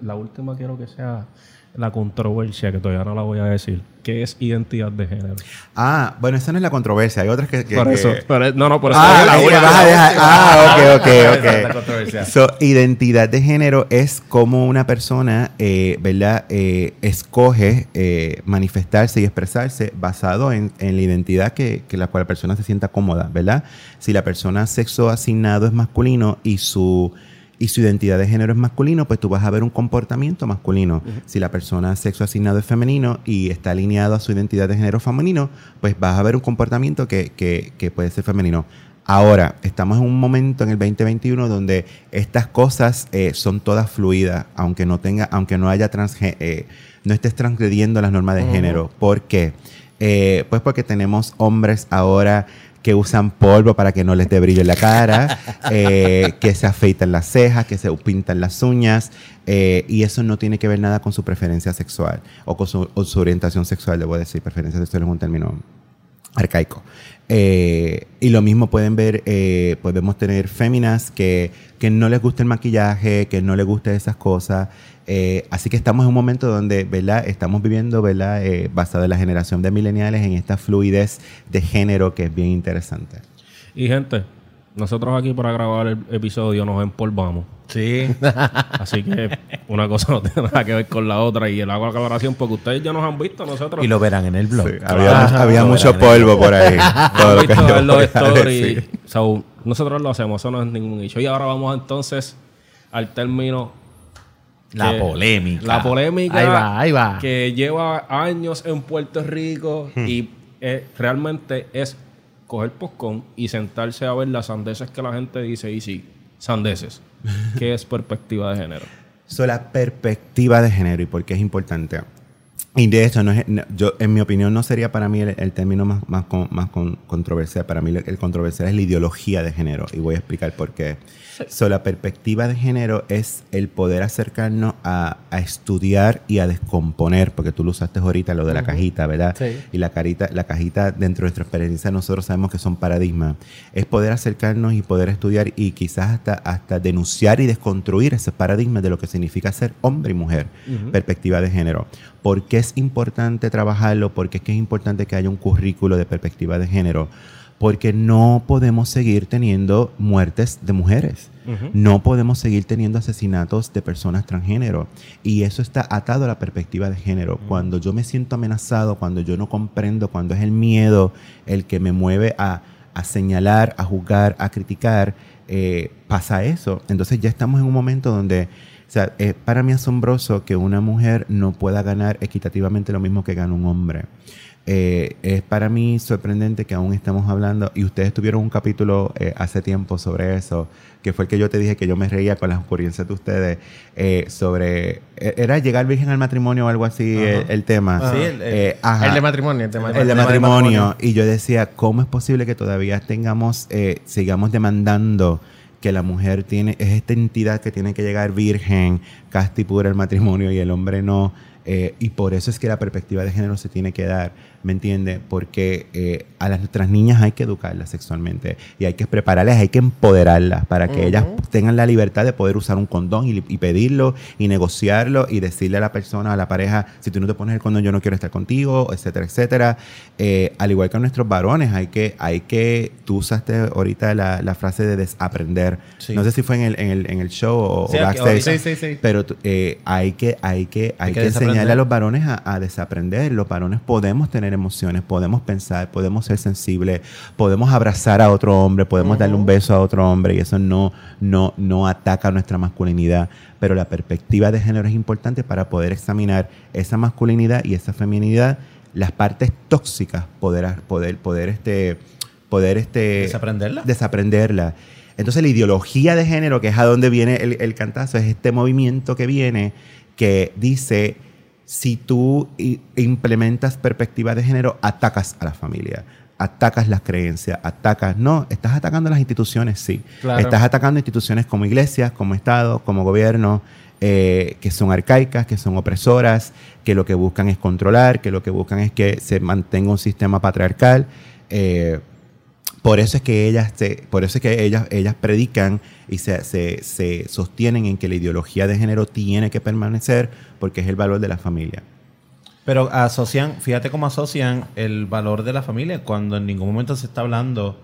La última quiero que sea la controversia, que todavía no la voy a decir. ¿Qué es identidad de género? Ah, bueno, esa no es la controversia. Hay otras que... que- por que- eso. pero- no, no, por eso. Ah, la vas a dejar- ah, ok, ok, la ok. controversia. So, identidad de género es como una persona, eh, ¿verdad? Eh, escoge eh, manifestarse y expresarse basado en, en la identidad que, que la cual la persona se sienta cómoda, ¿verdad? Si la persona sexo asignado es masculino y su y su identidad de género es masculino, pues tú vas a ver un comportamiento masculino. Si la persona sexo asignado es femenino y está alineado a su identidad de género femenino, pues vas a ver un comportamiento que, que- que puede ser femenino. Ahora, estamos en un momento en el 2021 donde estas cosas eh, son todas fluidas, aunque no tenga, aunque no haya eh, no estés transgrediendo las normas de género. ¿Por qué? Eh, pues porque tenemos hombres ahora que usan polvo para que no les dé brillo en la cara, eh, que se afeitan las cejas, que se pintan las uñas, eh, y eso no tiene que ver nada con su preferencia sexual o con su, o su orientación sexual, debo decir, preferencia sexual es un término arcaico. Eh, y lo mismo pueden ver, eh, podemos tener féminas que, que no les gusta el maquillaje, que no les gusta esas cosas. Eh, así que estamos en un momento donde, ¿verdad? Estamos viviendo, ¿verdad? Eh, basado en la generación de millennials, en esta fluidez de género que es bien interesante. Y gente, nosotros aquí para grabar el episodio nos empolvamos. Sí. Así que una cosa no tiene nada que ver con la otra. Y el hago aclaración porque ustedes ya nos han visto nosotros. y lo verán en el blog. Sí, había Ajá. había mucho el polvo por ahí. todo Han lo que visto los stories. So, nosotros lo hacemos, eso no es ningún issue. Y ahora vamos entonces al término La que- polémica. La polémica Ahí va, ahí va. que lleva años en Puerto Rico y eh, realmente es coger poscón y sentarse a ver las sandeces que la gente dice y sí, sandeces. ¿Qué es perspectiva de género? So, la perspectiva de género y por qué es importante. Y de hecho, no es, no- yo, en mi opinión, no sería para mí el, el término más, más, con- más con- controversial. Para mí, el, el controversial es la ideología de género. Y voy a explicar por qué. So, la perspectiva de género es el poder acercarnos a, a estudiar y a descomponer, porque tú lo usaste ahorita, lo de la cajita, ¿verdad? Sí. Y la, carita, la cajita, dentro de nuestra experiencia, nosotros sabemos que son paradigmas. Es poder acercarnos y poder estudiar y quizás hasta, hasta denunciar y desconstruir ese paradigma de lo que significa ser hombre y mujer, perspectiva de género. ¿Por qué es importante trabajarlo? ¿Por qué es que es importante que haya un currículo de perspectiva de género? Porque no podemos seguir teniendo muertes de mujeres. No podemos seguir teniendo asesinatos de personas transgénero. Y eso está atado a la perspectiva de género. Cuando yo me siento amenazado, cuando yo no comprendo, cuando es el miedo el que me mueve a, a señalar, a juzgar, a criticar, eh, pasa eso. Entonces ya estamos en un momento donde, o sea, es para mí asombroso que una mujer no pueda ganar equitativamente lo mismo que gana un hombre. Eh, es para mí sorprendente que aún estamos hablando, y ustedes tuvieron un capítulo eh, hace tiempo sobre eso, que fue el que yo te dije que yo me reía con las ocurrencias de ustedes, eh, sobre, eh, era llegar virgen al matrimonio o algo así el, el tema. Sí, el- el- Eh, ajá. El de matrimonio, el de matrimonio. de matrimonio. matrimonio. Y yo decía, ¿cómo es posible que todavía tengamos, eh, sigamos demandando que la mujer tiene, es esta entidad que tiene que llegar virgen, casta y pura el matrimonio y el hombre no? Eh, y por eso es que la perspectiva de género se tiene que dar, ¿me entiendes? Porque eh, a las nuestras niñas hay que educarlas sexualmente y hay que prepararlas, hay que empoderarlas para que ellas tengan la libertad de poder usar un condón y, y pedirlo y negociarlo y decirle a la persona, a la pareja, si tú no te pones el condón yo no quiero estar contigo, etcétera, etcétera. Eh, al igual que a nuestros varones, hay que, hay que, tú usaste ahorita la, la frase de desaprender. Sí. No sé si fue en el, en el, en el show o, Sí, o backstage. Sí, sí, sí. Pero eh, hay que, hay que, hay que que, enseñarle a los varones a, a desaprender. Los varones podemos tener emociones, podemos pensar, podemos ser sensibles, podemos abrazar a otro hombre, podemos darle un beso a otro hombre y eso no, no, no ataca nuestra masculinidad. Pero la perspectiva de género es importante para poder examinar esa masculinidad y esa feminidad, las partes tóxicas, poder, poder, poder este, poder este ¿Desaprenderla? desaprenderla. Entonces la ideología de género, que es a donde viene el, el cantazo, es este movimiento que viene que dice, si tú i- implementas perspectiva de género, atacas a la familia, atacas las creencias, atacas, no, estás atacando las instituciones, sí. Claro. Estás atacando instituciones como iglesias, como Estado, como gobierno, eh, que son arcaicas, que son opresoras, que lo que buscan es controlar, que lo que buscan es que se mantenga un sistema patriarcal. eh, por eso es que ellas, se- por eso es que ellas, ellas predican y se, se- se sostienen en que la ideología de género tiene que permanecer porque es el valor de la familia. Pero asocian, fíjate cómo asocian el valor de la familia cuando en ningún momento se está hablando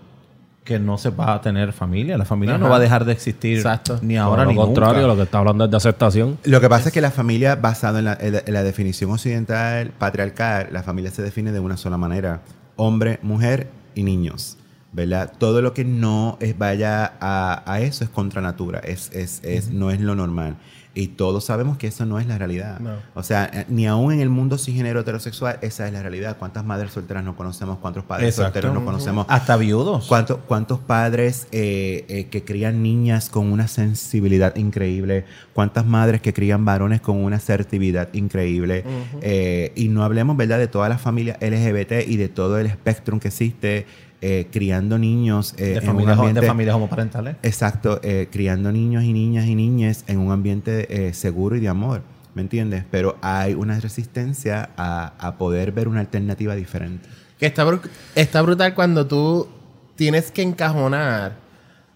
que no se va a tener familia. La familia no va a dejar de existir Exacto. ni ahora Por ni lo contrario, nunca. lo que está hablando es de aceptación. Lo que pasa es que la familia, en la, en la- en la definición occidental patriarcal, la familia se define de una sola manera: hombre, mujer y niños. ¿Verdad? Todo lo que no es, vaya a, a eso es contra natura, es, es, es, no es lo normal. Y todos sabemos que eso no es la realidad. No. O sea, eh, ni aún en el mundo sin género heterosexual, esa es la realidad. ¿Cuántas madres solteras no conocemos? ¿Cuántos padres Exacto. solteros no conocemos? Hasta viudos. ¿Cuánto- ¿Cuántos padres eh, eh, que crían niñas con una sensibilidad increíble? ¿Cuántas madres que crían varones con una asertividad increíble? Eh, y no hablemos, ¿verdad?, de toda la familia LGBT y de todo el espectro que existe eh, criando niños eh, de, en un familias, ambiente... de familias homoparentales. Exacto, eh, criando niños y niñas y niñas en un ambiente eh, seguro y de amor, ¿me entiendes? Pero hay una resistencia a, a poder ver una alternativa diferente. Que está, está brutal cuando tú tienes que encajonar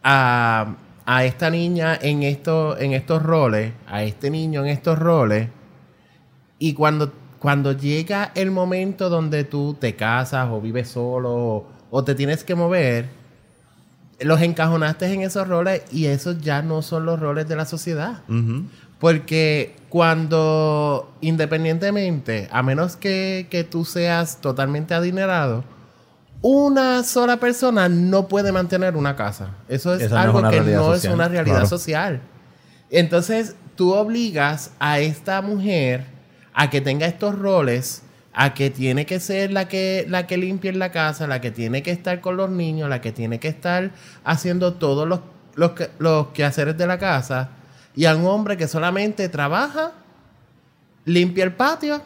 a, a esta niña en, esto, en estos roles, a este niño en estos roles, y cuando, cuando llega el momento donde tú te casas o vives solo o, te tienes que mover, los encajonaste en esos roles y esos ya no son los roles de la sociedad. Porque cuando, independientemente, a menos que, que tú seas totalmente adinerado, una sola persona no puede mantener una casa. Eso es Esa no es algo que no social. es una realidad Claro. social. Entonces, tú obligas a esta mujer a que tenga estos roles, a que tiene que ser la que, la que limpie la casa, la que tiene que estar con los niños, la que tiene que estar haciendo todos los, los, los quehaceres de la casa, y a un hombre que solamente trabaja, limpia el patio,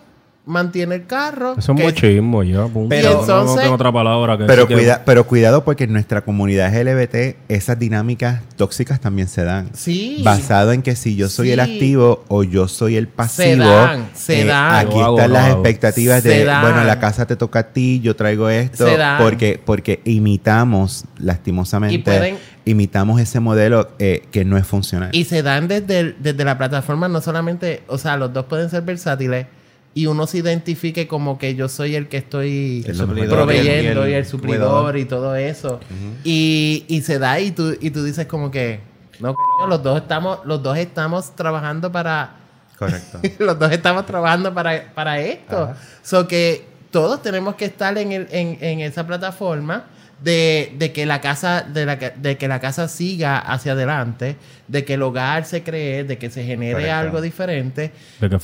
mantiene el carro. Eso es que- ya. punto. Pero No- no entonces- tengo otra palabra que Pero, que- cuida, pero cuidado porque en nuestra comunidad LGBT esas dinámicas tóxicas también se dan. Sí. Basado en que si yo soy el activo o yo soy el pasivo. dan, se dan. Aquí hago, están las expectativas Se de, dan. bueno, la casa te toca a ti, yo traigo esto. Se dan. Porque, porque imitamos, lastimosamente, Y pueden- imitamos ese modelo eh, que no es funcional. Y se dan desde, el- desde la plataforma, no solamente, o sea, los dos pueden ser versátiles y uno se identifique como que yo soy el que estoy El proveyendo y el- y el, suplidor cuidador. y todo eso. y, y se da y tú, y tú dices como que, no, los dos estamos, los dos estamos trabajando para, Correcto. los dos estamos trabajando para, para esto. So que todos tenemos que estar en, el, en, en esa plataforma de, de que la casa, de, la, de que la casa siga hacia adelante, de que el hogar se cree, de que se genere Correcto. algo diferente.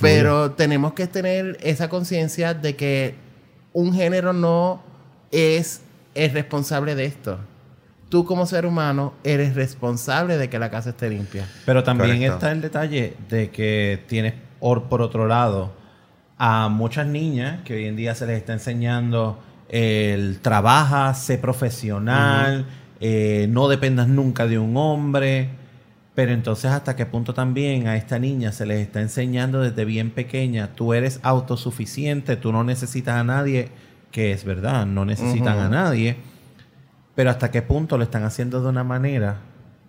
Pero tenemos que tener esa conciencia de que un género no es el responsable de esto. Tú como ser humano eres responsable de que la casa esté limpia. Pero también Correcto. está el detalle de que tienes, or- por otro lado, a muchas niñas que hoy en día se les está enseñando el trabaja, sé profesional, eh, no dependas nunca de un hombre. Pero entonces, ¿hasta qué punto también a esta niña se les está enseñando desde bien pequeña, tú eres autosuficiente, tú no necesitas a nadie, que es verdad, no necesitan a nadie, pero hasta qué punto lo están haciendo de una manera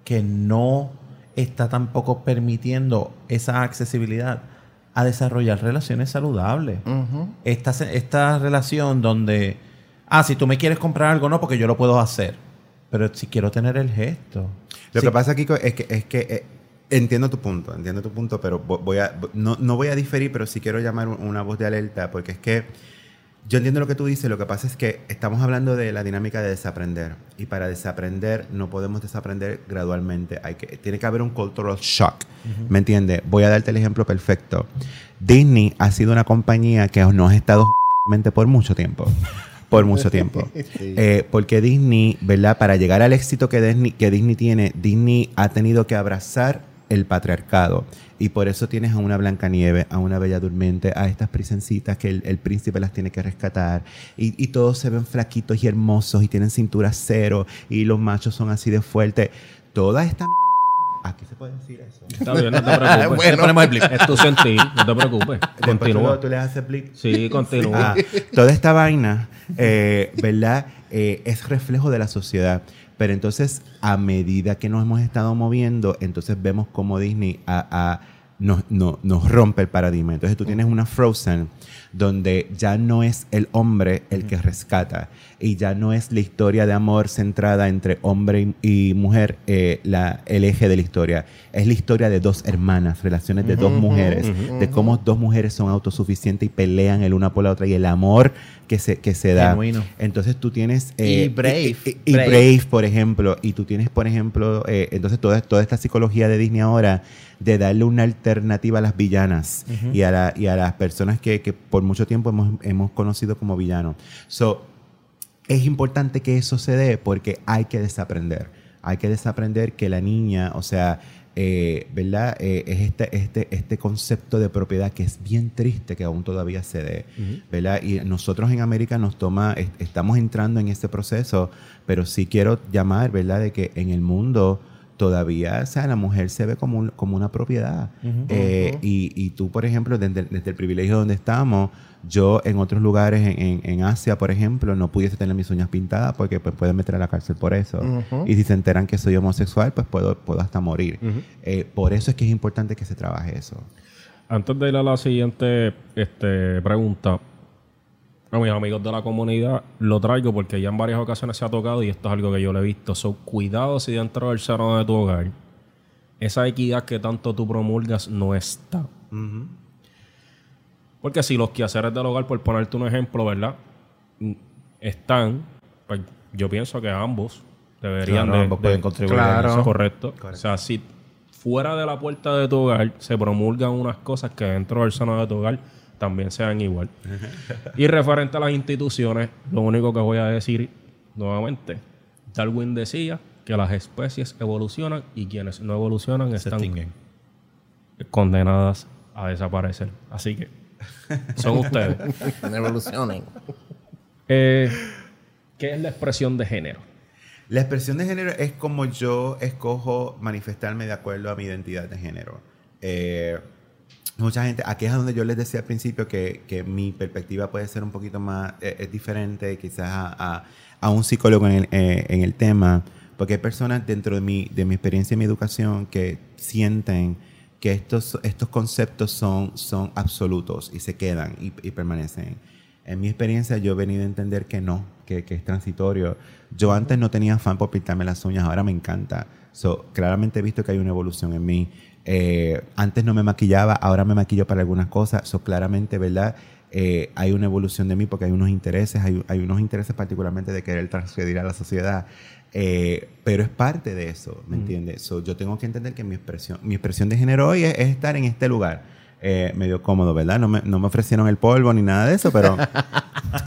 que no está tampoco permitiendo esa accesibilidad a desarrollar relaciones saludables. Esta, esta relación donde, ah, si tú me quieres comprar algo, no, porque yo lo puedo hacer, pero si quiero tener el gesto. Lo Sí. que pasa, Kiko, es que, es que eh, entiendo tu punto, entiendo tu punto, pero vo- voy a, no, no voy a diferir, pero sí quiero llamar un- una voz de alerta, porque es que yo entiendo lo que tú dices, lo que pasa es que estamos hablando de la dinámica de desaprender, y para desaprender no podemos desaprender gradualmente, Hay que, tiene que haber un cultural shock, ¿me entiendes? Voy a darte el ejemplo perfecto. Disney ha sido una compañía que nos ha estado por mucho tiempo. Por mucho tiempo. Eh, porque Disney, ¿verdad? Para llegar al éxito que Disney, que Disney tiene, Disney ha tenido que abrazar el patriarcado. Y por eso tienes a una Blancanieves, a una Bella Durmiente, a estas princesitas que el, el príncipe las tiene que rescatar. Y, y todos se ven flaquitos y hermosos y tienen cintura cero. Y los machos son así de fuertes. Toda esta. Aquí se puede decir eso. Está bien, no te preocupes. Bueno. Es tu sentir, no te preocupes. Continúa. tú le haces blip. Sí, continúa. Ah, toda esta vaina, eh, ¿verdad? Eh, es reflejo de la sociedad. Pero entonces, a medida que nos hemos estado moviendo, entonces vemos cómo Disney nos, no- nos rompe el paradigma. Entonces tú tienes una Frozen donde ya no es el hombre el que rescata y ya no es la historia de amor centrada entre hombre y, mujer eh, la, el eje de la historia. Es la historia de dos hermanas, relaciones de dos mujeres, de cómo dos mujeres son autosuficientes y pelean el una por la otra y el amor que se, que se da. Genuino. Entonces tú tienes... Y Brave. Y, y- y Brave. Brave, por ejemplo. Y tú tienes, por ejemplo, eh, entonces toda, toda esta psicología de Disney ahora de darle una alternativa a las villanas y, a la- y a las personas que, que por mucho tiempo hemos, hemos conocido como villanos. So, es importante que eso se dé porque hay que desaprender. Hay que desaprender que la niña, o sea, eh, ¿verdad? Eh, es este, este, este concepto de propiedad que es bien triste que aún todavía se dé, ¿verdad? Y nosotros en América nos toma, est- estamos entrando en ese proceso, pero sí quiero llamar, ¿verdad? De que en el mundo todavía, o sea, la mujer se ve como, un- como una propiedad. Eh, y, y tú, por ejemplo, desde, desde el privilegio donde estamos, yo en otros lugares, en, en- en Asia, por ejemplo, no pudiese tener mis uñas pintadas porque pues, pueden meter a la cárcel por eso. Y si se enteran que soy homosexual, pues puedo, puedo hasta morir. Eh, por eso es que es importante que se trabaje eso. Antes de ir a la siguiente este, pregunta, a mis amigos de la comunidad lo traigo porque ya en varias ocasiones se ha tocado y esto es algo que yo le he visto. So, cuidado si dentro del seno de tu hogar esa equidad que tanto tú promulgas no está. Porque si los quehaceres del hogar, por ponerte un ejemplo, ¿verdad? Están, pues yo pienso que ambos deberían Claro, de, ambos de- pueden contribuir Claro. eso. Correcto. O sea, si fuera de la puerta de tu hogar se promulgan unas cosas que dentro del seno de tu hogar también sean igual. y referente a las instituciones, lo único que voy a decir nuevamente, Darwin decía que las especies evolucionan y quienes no evolucionan Se están extinguen. condenadas a desaparecer. Así que son ustedes. Evolucionen. Eh, ¿Qué es la expresión de género? La expresión de género es como yo escojo manifestarme de acuerdo a mi identidad de género. Eh, mucha gente, aquí es donde yo les decía al principio que, que mi perspectiva puede ser un poquito más, eh, es diferente quizás a, a- a un psicólogo en el, eh, en el tema, porque hay personas dentro de mi, de mi experiencia y mi educación que sienten que estos, estos conceptos son, son absolutos y se quedan y, y permanecen. En mi experiencia yo he venido a entender que no, que, que es transitorio. Yo antes no tenía afán por pintarme las uñas, ahora me encanta. So, claramente he visto que hay una evolución en mí. Eh, antes no me maquillaba, ahora me maquillo para algunas cosas. So, claramente, ¿verdad? Eh, hay una evolución de mí porque hay unos intereses, hay, hay unos intereses particularmente de querer transgredir a la sociedad. Eh, pero es parte de eso, ¿me entiendes? So, yo tengo que entender que mi expresión, mi expresión de género hoy es, es estar en este lugar. Eh, medio cómodo, ¿verdad? No me, no me ofrecieron el polvo ni nada de eso, pero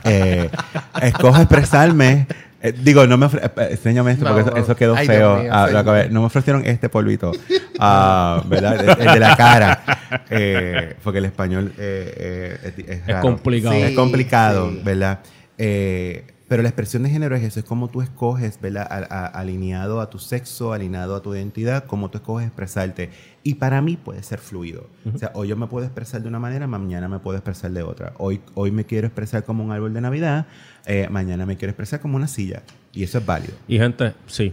escojo expresarme. Eh, digo, no me ofre- eh, enséñame esto No, porque eso, eso quedó ay, feo. Mío, Ah, sí. lo acabé- no me ofrecieron este polvito, Ah, ¿verdad? El, el de la cara. Eh, porque el español eh, eh, es, es raro. complicado. Sí, es complicado, sí. ¿verdad? Eh, pero la expresión de género es eso, es como tú escoges, ¿verdad? A- a- alineado a tu sexo, alineado a tu identidad, cómo tú escoges expresarte. Y para mí puede ser fluido. O sea, hoy yo me puedo expresar de una manera, mañana me puedo expresar de otra. Hoy, hoy me quiero expresar como un árbol de Navidad, eh, mañana me quiero expresar como una silla. Y eso es válido. Y gente, sí,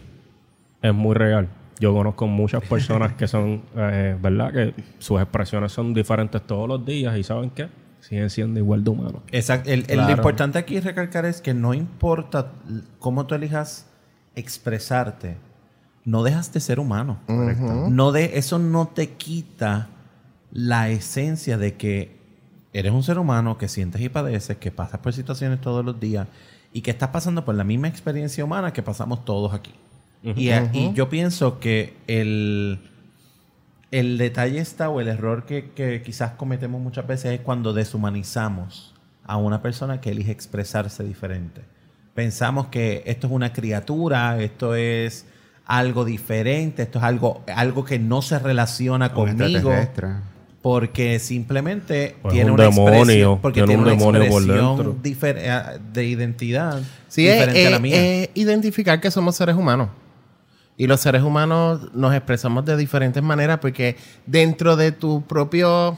es muy real. Yo conozco muchas personas que son, eh, ¿verdad? Que sus expresiones son diferentes todos los días y ¿saben qué? Siguen siendo igual de humanos. Exacto. El, el- Claro. Lo importante aquí recalcar es que no importa cómo tú elijas expresarte, no dejas de ser humano. No de, eso no te quita la esencia de que eres un ser humano que sientes y padeces, que pasas por situaciones todos los días y que estás pasando por la misma experiencia humana que pasamos todos aquí. y, a- y yo pienso que el, el detalle está o el error que, que quizás cometemos muchas veces es cuando deshumanizamos a una persona que elige expresarse diferente. Pensamos que esto es una criatura, esto es algo diferente, esto es algo, algo que no se relaciona Un conmigo extraterrestre. Porque simplemente Pues tiene un una demonio, expresión, porque tiene tiene un una demonio expresión eh, de identidad Sí, es, diferente a la es- mía. es identificar que somos seres humanos. Y los seres humanos nos expresamos de diferentes maneras porque dentro de tu propio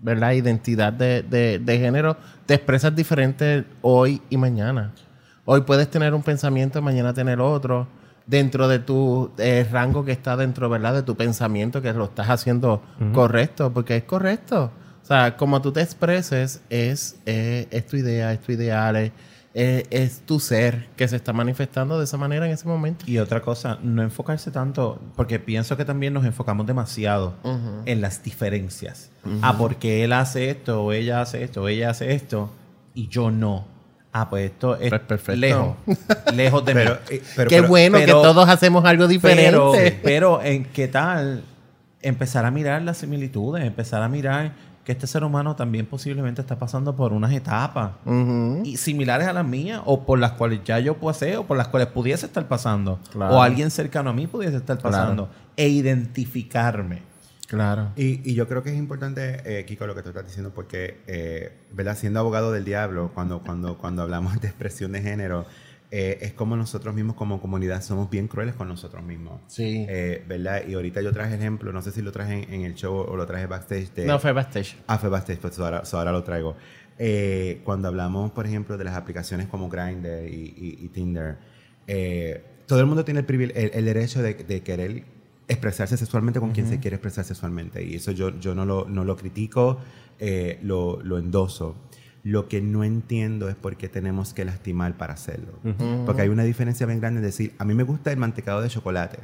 ¿verdad? identidad de, de- de género te expresas diferente hoy y mañana. Hoy puedes tener un pensamiento, mañana tener otro. Dentro de tu eh, rango que está dentro, ¿verdad? De tu pensamiento, que lo estás haciendo correcto, porque es correcto. O sea, como tú te expreses, es, eh, es tu idea, es tu ideal, es, es- es tu ser que se está manifestando de esa manera en ese momento. Y otra cosa, no enfocarse tanto, porque pienso que también nos enfocamos demasiado en las diferencias. Ah, porque él hace esto, o ella hace esto, o ella hace esto, y yo no. Ah, pues esto es Pues perfecto. lejos, lejos de Pero, mí. eh, pero- Qué bueno que todos hacemos algo diferente. Pero, pero ¿en qué tal empezar a mirar las similitudes? Empezar a mirar que este ser humano también posiblemente está pasando por unas etapas y similares a las mías o por las cuales ya yo pasé o por las cuales pudiese estar pasando Claro. o alguien cercano a mí pudiese estar Claro. pasando e identificarme. Claro. Y, y yo creo que es importante, eh, Kiko, lo que tú estás diciendo, porque, eh, ¿verdad? Siendo abogado del diablo, cuando, cuando, cuando hablamos de expresión de género, eh, es como nosotros mismos como comunidad somos bien crueles con nosotros mismos. Sí. Eh, ¿Verdad? Y ahorita yo traje ejemplo, no sé si lo traje en, en el show o lo traje backstage de... No fue backstage. Ah, fue backstage, pues ahora, lo traigo. Eh, cuando hablamos, por ejemplo, de las aplicaciones como Grindr y, y- y Tinder, todo el mundo tiene el, privile- el, el derecho de, de querer expresarse sexualmente con quien se quiere expresar sexualmente. Y eso yo, yo no, lo, no lo critico, eh, lo, lo endoso. Lo que no entiendo es por qué tenemos que lastimar para hacerlo. Porque hay una diferencia bien grande en decir, a mí me gusta el mantecado de chocolate.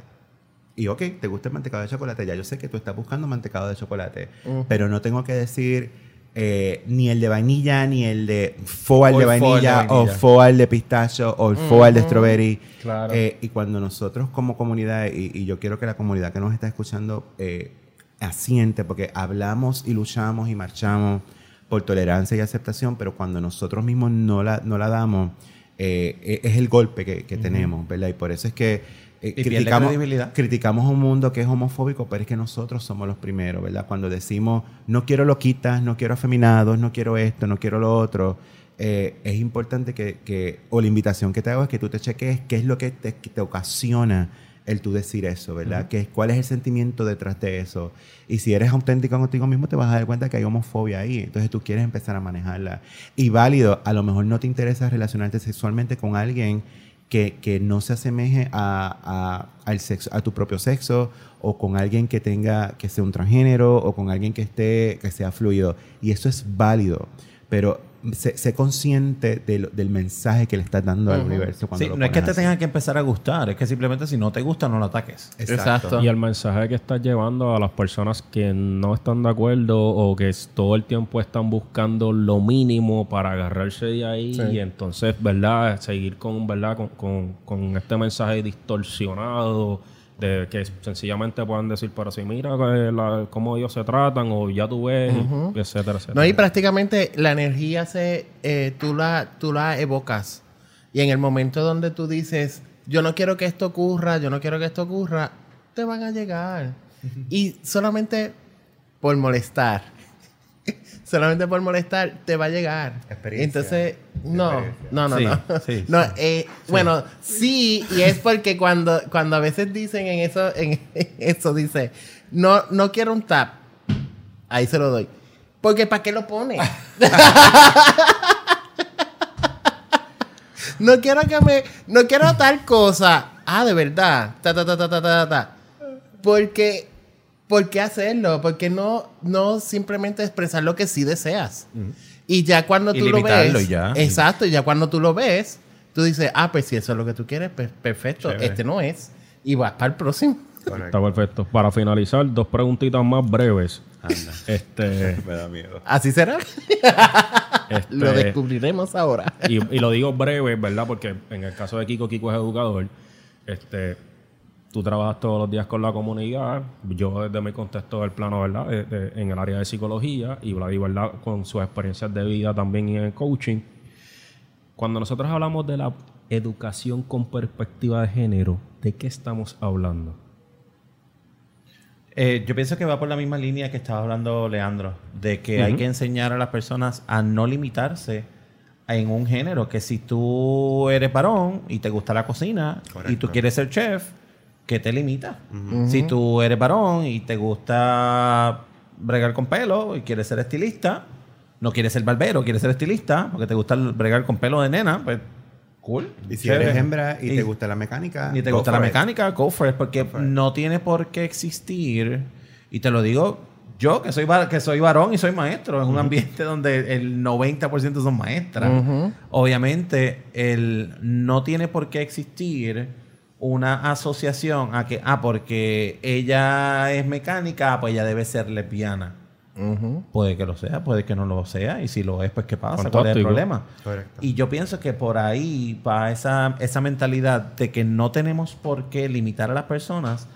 Y ok, te gusta el mantecado de chocolate, ya yo sé que tú estás buscando mantecado de chocolate, pero no tengo que decir eh, ni el de vainilla, ni el de fo al O de vainilla, o vainilla. fo al de pistacho, o el fo al de strawberry. Claro. Eh, y cuando nosotros como comunidad, y, y yo quiero que la comunidad que nos está escuchando eh, asiente, porque hablamos y luchamos y marchamos por tolerancia y aceptación, pero cuando nosotros mismos no la, no la damos, eh, eh, es el golpe que, que tenemos, ¿verdad? Y por eso es que eh, criticamos, criticamos un mundo que es homofóbico, pero es que nosotros somos los primeros, ¿verdad? Cuando decimos, no quiero loquitas, no quiero afeminados, no quiero esto, no quiero lo otro, eh, es importante que, que- o la invitación que te hago es que tú te cheques qué es lo que te, que te ocasiona el tú decir eso, ¿verdad? ¿Qué- ¿Cuál es el sentimiento detrás de eso? Y si eres auténtico contigo mismo, te vas a dar cuenta que hay homofobia ahí. Entonces tú quieres empezar a manejarla. Y válido, a lo mejor no te interesa relacionarte sexualmente con alguien que, no se asemeje a, a tu propio sexo o con alguien que tenga, que sea un transgénero o con alguien que esté, que sea fluido. Y eso es válido. Pero sé, sé consciente de lo- del mensaje que le estás dando al universo cuando Sí, lo no es que te así. tenga que empezar a gustar, es que simplemente si no te gusta no lo ataques. Exacto. Y el mensaje que estás llevando a las personas que no están de acuerdo o que todo el tiempo están buscando lo mínimo para agarrarse de ahí Sí. y entonces, ¿verdad? Seguir con, ¿verdad? Con, con- con este mensaje distorsionado de que sencillamente puedan decir, pero si mira la- cómo ellos se tratan o ya tú ves, y etcétera, etcétera. No, y prácticamente la energía se, eh, tú, la, tú la evocas. Y en el momento donde tú dices, yo no quiero que esto ocurra, yo no quiero que esto ocurra, te van a llegar. Y solamente por molestar. solamente por molestar te va a llegar. Experiencia. Entonces, no, no, no, Sí, no. sí, No, sí. eh, Bueno, sí, y es porque cuando, cuando a veces dicen en eso, en eso dice, no, no quiero un tap. Ahí se lo doy. Porque ¿para qué lo pone? no quiero que me. No quiero tal cosa. Ah, de verdad. Ta, ta, ta, ta, ta, ta, ta. Porque. ¿Por qué hacerlo? Porque no, no simplemente expresar lo que sí deseas. Y ya cuando Y tú lo ves. ya. Exacto, y ya cuando tú lo ves, tú dices, ah, pues si eso es lo que tú quieres, pues perfecto. Chévere. Este no es. Y vas para el próximo. Correcto. Está perfecto. Para finalizar, dos preguntitas más breves. Anda. Este, Me da miedo. Así será. este, Lo descubriremos ahora. y, y lo digo breve, ¿verdad? Porque en el caso de Kiko, Kiko es educador. Este, tú trabajas todos los días con la comunidad. Yo desde mi contexto del plano, ¿verdad? De- de- en el área de psicología y Vladi, ¿verdad? Con sus experiencias de vida también en el coaching. Cuando nosotros hablamos de la educación con perspectiva de género, ¿de qué estamos hablando? Eh, yo pienso que va por la misma línea que estaba hablando Leandro, de que hay que enseñar a las personas a no limitarse en un género, que si tú eres varón y te gusta la cocina y tú quieres ser chef, ¿qué te limita? Si tú eres varón y te gusta bregar con pelo y quieres ser estilista, no quieres ser barbero, quieres ser estilista, porque te gusta el bregar con pelo de nena, pues Cool. Y si Chévere. eres hembra y, te gusta la mecánica, Ni te go gusta la it. mecánica, go for it, porque it. no tiene por qué existir. Y te lo digo yo, que soy, que soy varón y soy maestro, en un ambiente donde el 90% son maestras. Obviamente, el, no tiene por qué existir una asociación a que, ah, porque ella es mecánica, ah, pues ella debe ser lesbiana. Puede que lo sea, puede que no lo sea, y si lo es, pues ¿qué pasa? ¿Cuál es el Fantástico. problema? Correcto. Y yo pienso que por ahí va esa, esa mentalidad de que no tenemos por qué limitar a las personas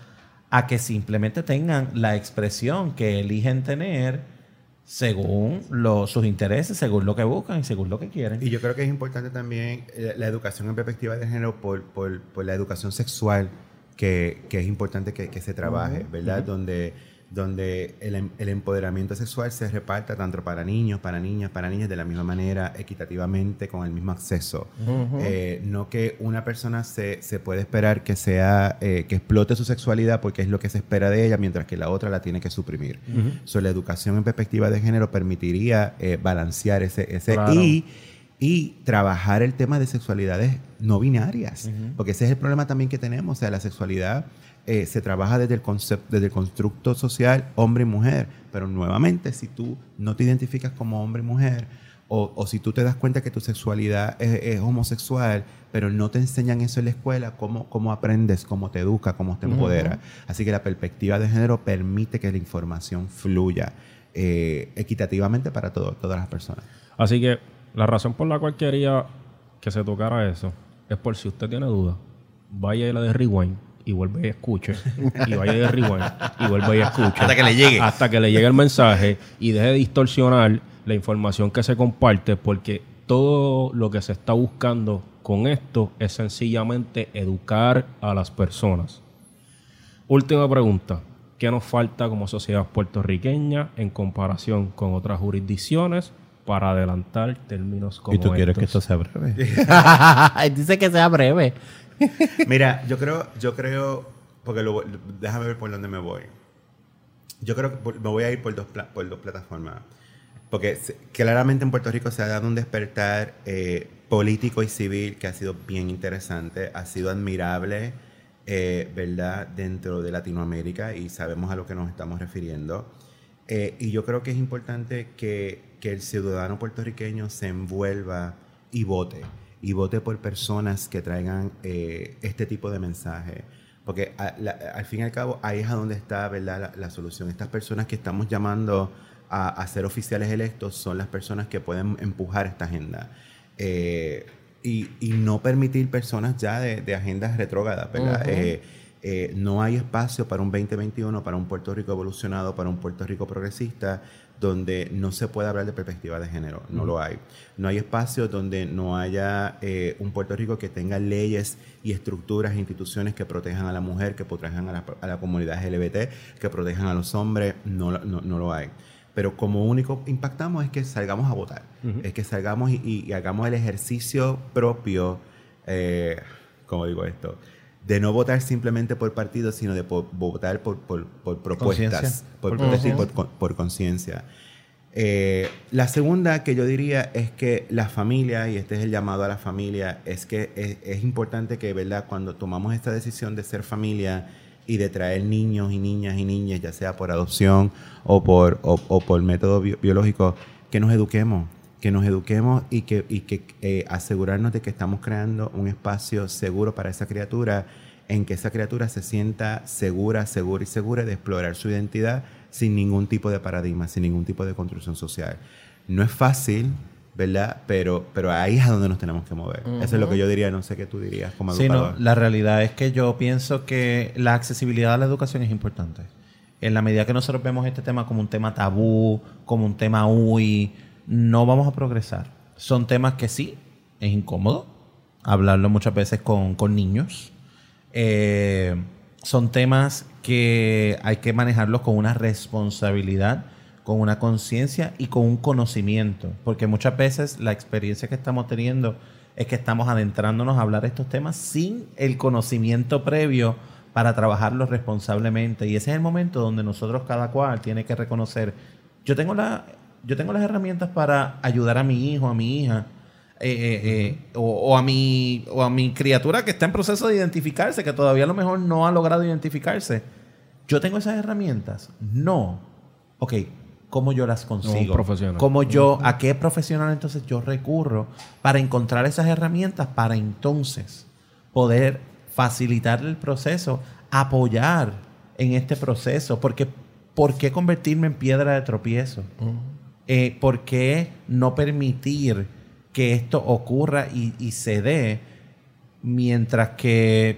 a que simplemente tengan la expresión que eligen tener según lo- sus intereses, según lo que buscan y según lo que quieren. Y yo creo que es importante también eh, la educación en perspectiva de género por, por- por la educación sexual que, que es importante que, que se trabaje, ¿verdad? Donde, donde el, em- el empoderamiento sexual se reparta tanto para niños, para niñas, para niñas de la misma manera, equitativamente, con el mismo acceso. Eh, no que una persona se, se puede esperar que sea, eh, que explote su sexualidad porque es lo que se espera de ella, mientras que la otra la tiene que suprimir. So, la educación en perspectiva de género permitiría eh, balancear ese, ese Claro. y y trabajar el tema de sexualidades no binarias, porque ese es el problema también que tenemos, o sea, la sexualidad eh, se trabaja desde el concepto, desde el constructo social hombre y mujer, pero nuevamente si tú no te identificas como hombre y mujer, o, o si tú te das cuenta que tu sexualidad es, es homosexual, pero no te enseñan eso en la escuela, cómo, cómo aprendes, cómo te educa, cómo te empodera. Así que la perspectiva de género permite que la información fluya eh, equitativamente para todo- todas las personas. Así que la razón por la cual quería que se tocara eso es por si usted tiene dudas, vaya a la de Rewind y vuelve y escuche. Y vaya de Rewind y vuelve y escuche. Hasta que le llegue. Hasta que le llegue el mensaje y deje de distorsionar la información que se comparte porque todo lo que se está buscando con esto es sencillamente educar a las personas. Última pregunta. ¿Qué nos falta como sociedad puertorriqueña en comparación con otras jurisdicciones para adelantar términos como ¿Y tú quieres que esto sea breve? Dice que sea breve. Mira, yo creo, yo creo, porque lo, déjame ver por dónde me voy. Yo creo que me voy a ir por dos, por dos plataformas. Porque claramente en Puerto Rico se ha dado un despertar eh, político y civil que ha sido bien interesante, ha sido admirable, eh, ¿verdad?, dentro de Latinoamérica y sabemos a lo que nos estamos refiriendo. Eh, y yo creo que es importante que, que el ciudadano puertorriqueño se envuelva y vote. Y vote por personas que traigan eh, este tipo de mensaje. Porque a- la- al fin y al cabo ahí es a donde está ¿verdad? La, la solución. Estas personas que estamos llamando a, a ser oficiales electos son las personas que pueden empujar esta agenda. Eh, y, y no permitir personas ya de, de agendas retrógradas, ¿verdad? Eh, eh, no hay espacio para un 2021, para un Puerto Rico evolucionado, para un Puerto Rico progresista, donde no se pueda hablar de perspectiva de género. No lo hay. No hay espacio donde no haya eh, un Puerto Rico que tenga leyes y estructuras e instituciones que protejan a la mujer, que protejan a la, a la comunidad LGBT, que protejan a los hombres. No, lo- no, no lo hay. Pero como único impactamos es que salgamos a votar. Es que salgamos y, hagamos el ejercicio propio, eh, ¿cómo digo esto? De no votar simplemente por partido, sino de po- votar por, por- por propuestas, por, Por por por, por conciencia. Eh, la segunda que yo diría es que la familia, y este es el llamado a la familia, es que es, es importante que, ¿verdad? Cuando tomamos esta decisión de ser familia y de traer niños y niñas y niñas, ya sea por adopción o por, o, o por método bio- biológico, que nos eduquemos, que nos eduquemos y que, y que eh, asegurarnos de que estamos creando un espacio seguro para esa criatura, en que esa criatura se sienta segura, segura y segura de explorar su identidad sin ningún tipo de paradigma, sin ningún tipo de construcción social. No es fácil, ¿verdad? Pero, pero ahí es a donde nos tenemos que mover. Eso es lo que yo diría, no sé qué tú dirías como Sí, no, educador. la realidad es que yo pienso que la accesibilidad a la educación es importante. En la medida que nosotros vemos este tema como un tema tabú, como un tema uy, no vamos a progresar. Son temas que sí, es incómodo hablarlo muchas veces con, con niños. Eh, son temas que hay que manejarlos con una responsabilidad, con una conciencia y con un conocimiento. Porque muchas veces la experiencia que estamos teniendo es que estamos adentrándonos a hablar estos temas sin el conocimiento previo para trabajarlos responsablemente. Y ese es el momento donde nosotros cada cual tiene que reconocer, yo tengo, la, yo tengo las herramientas para ayudar a mi hijo, a mi hija, eh, eh, eh, o, o a mi, o a mi criatura que está en proceso de identificarse, que todavía a lo mejor no ha logrado identificarse. ¿Yo tengo esas herramientas? No. Ok, ¿cómo yo las consigo? profesional. ¿Cómo yo, a qué profesional entonces yo recurro para encontrar esas herramientas para entonces poder facilitar el proceso, apoyar en este proceso? Porque, ¿por qué convertirme en piedra de tropiezo? Eh, ¿Por qué no permitir que esto ocurra y, se dé mientras que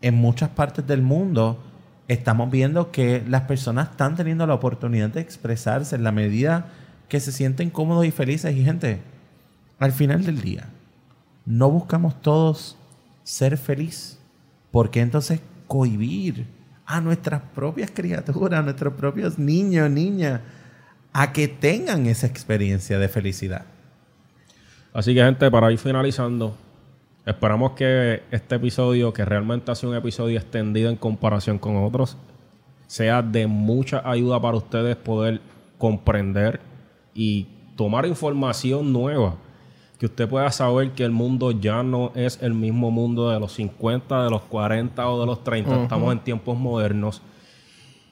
en muchas partes del mundo estamos viendo que las personas están teniendo la oportunidad de expresarse en la medida que se sienten cómodos y felices? Y gente, al final del día, no buscamos todos ser feliz. ¿Por qué entonces cohibir a nuestras propias criaturas, a nuestros propios niños, niñas, a que tengan esa experiencia de felicidad? Así que, gente, para ir finalizando, esperamos que este episodio, que realmente ha sido un episodio extendido en comparación con otros, sea de mucha ayuda para ustedes poder comprender y tomar información nueva. Que usted pueda saber que el mundo ya no es el mismo mundo de los 50, de los 40 o de los 30. Estamos en tiempos modernos.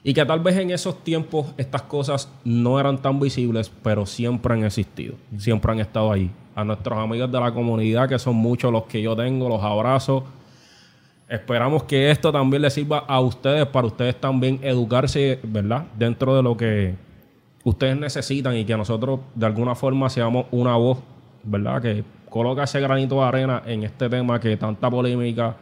Y que tal vez en esos tiempos estas cosas no eran tan visibles, pero siempre han existido, siempre han estado ahí. A nuestros amigos de la comunidad, que son muchos los que yo tengo, los abrazo. Esperamos que esto también les sirva a ustedes, para ustedes también educarse, ¿verdad? Dentro de lo que ustedes necesitan y que nosotros de alguna forma seamos una voz, ¿verdad? Que coloca ese granito de arena en este tema que tanta polémica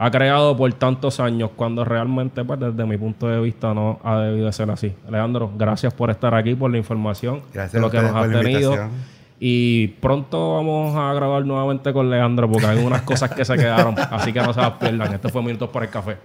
ha creado por tantos años, cuando realmente, pues, desde mi punto de vista, no ha debido de ser así. Alejandro, gracias por estar aquí, por la información, Gracias de lo que nos has tenido. Y pronto vamos a grabar nuevamente con Leandro, porque hay unas cosas que se quedaron, así que no se las pierdan. Este fue Minutos por el Café.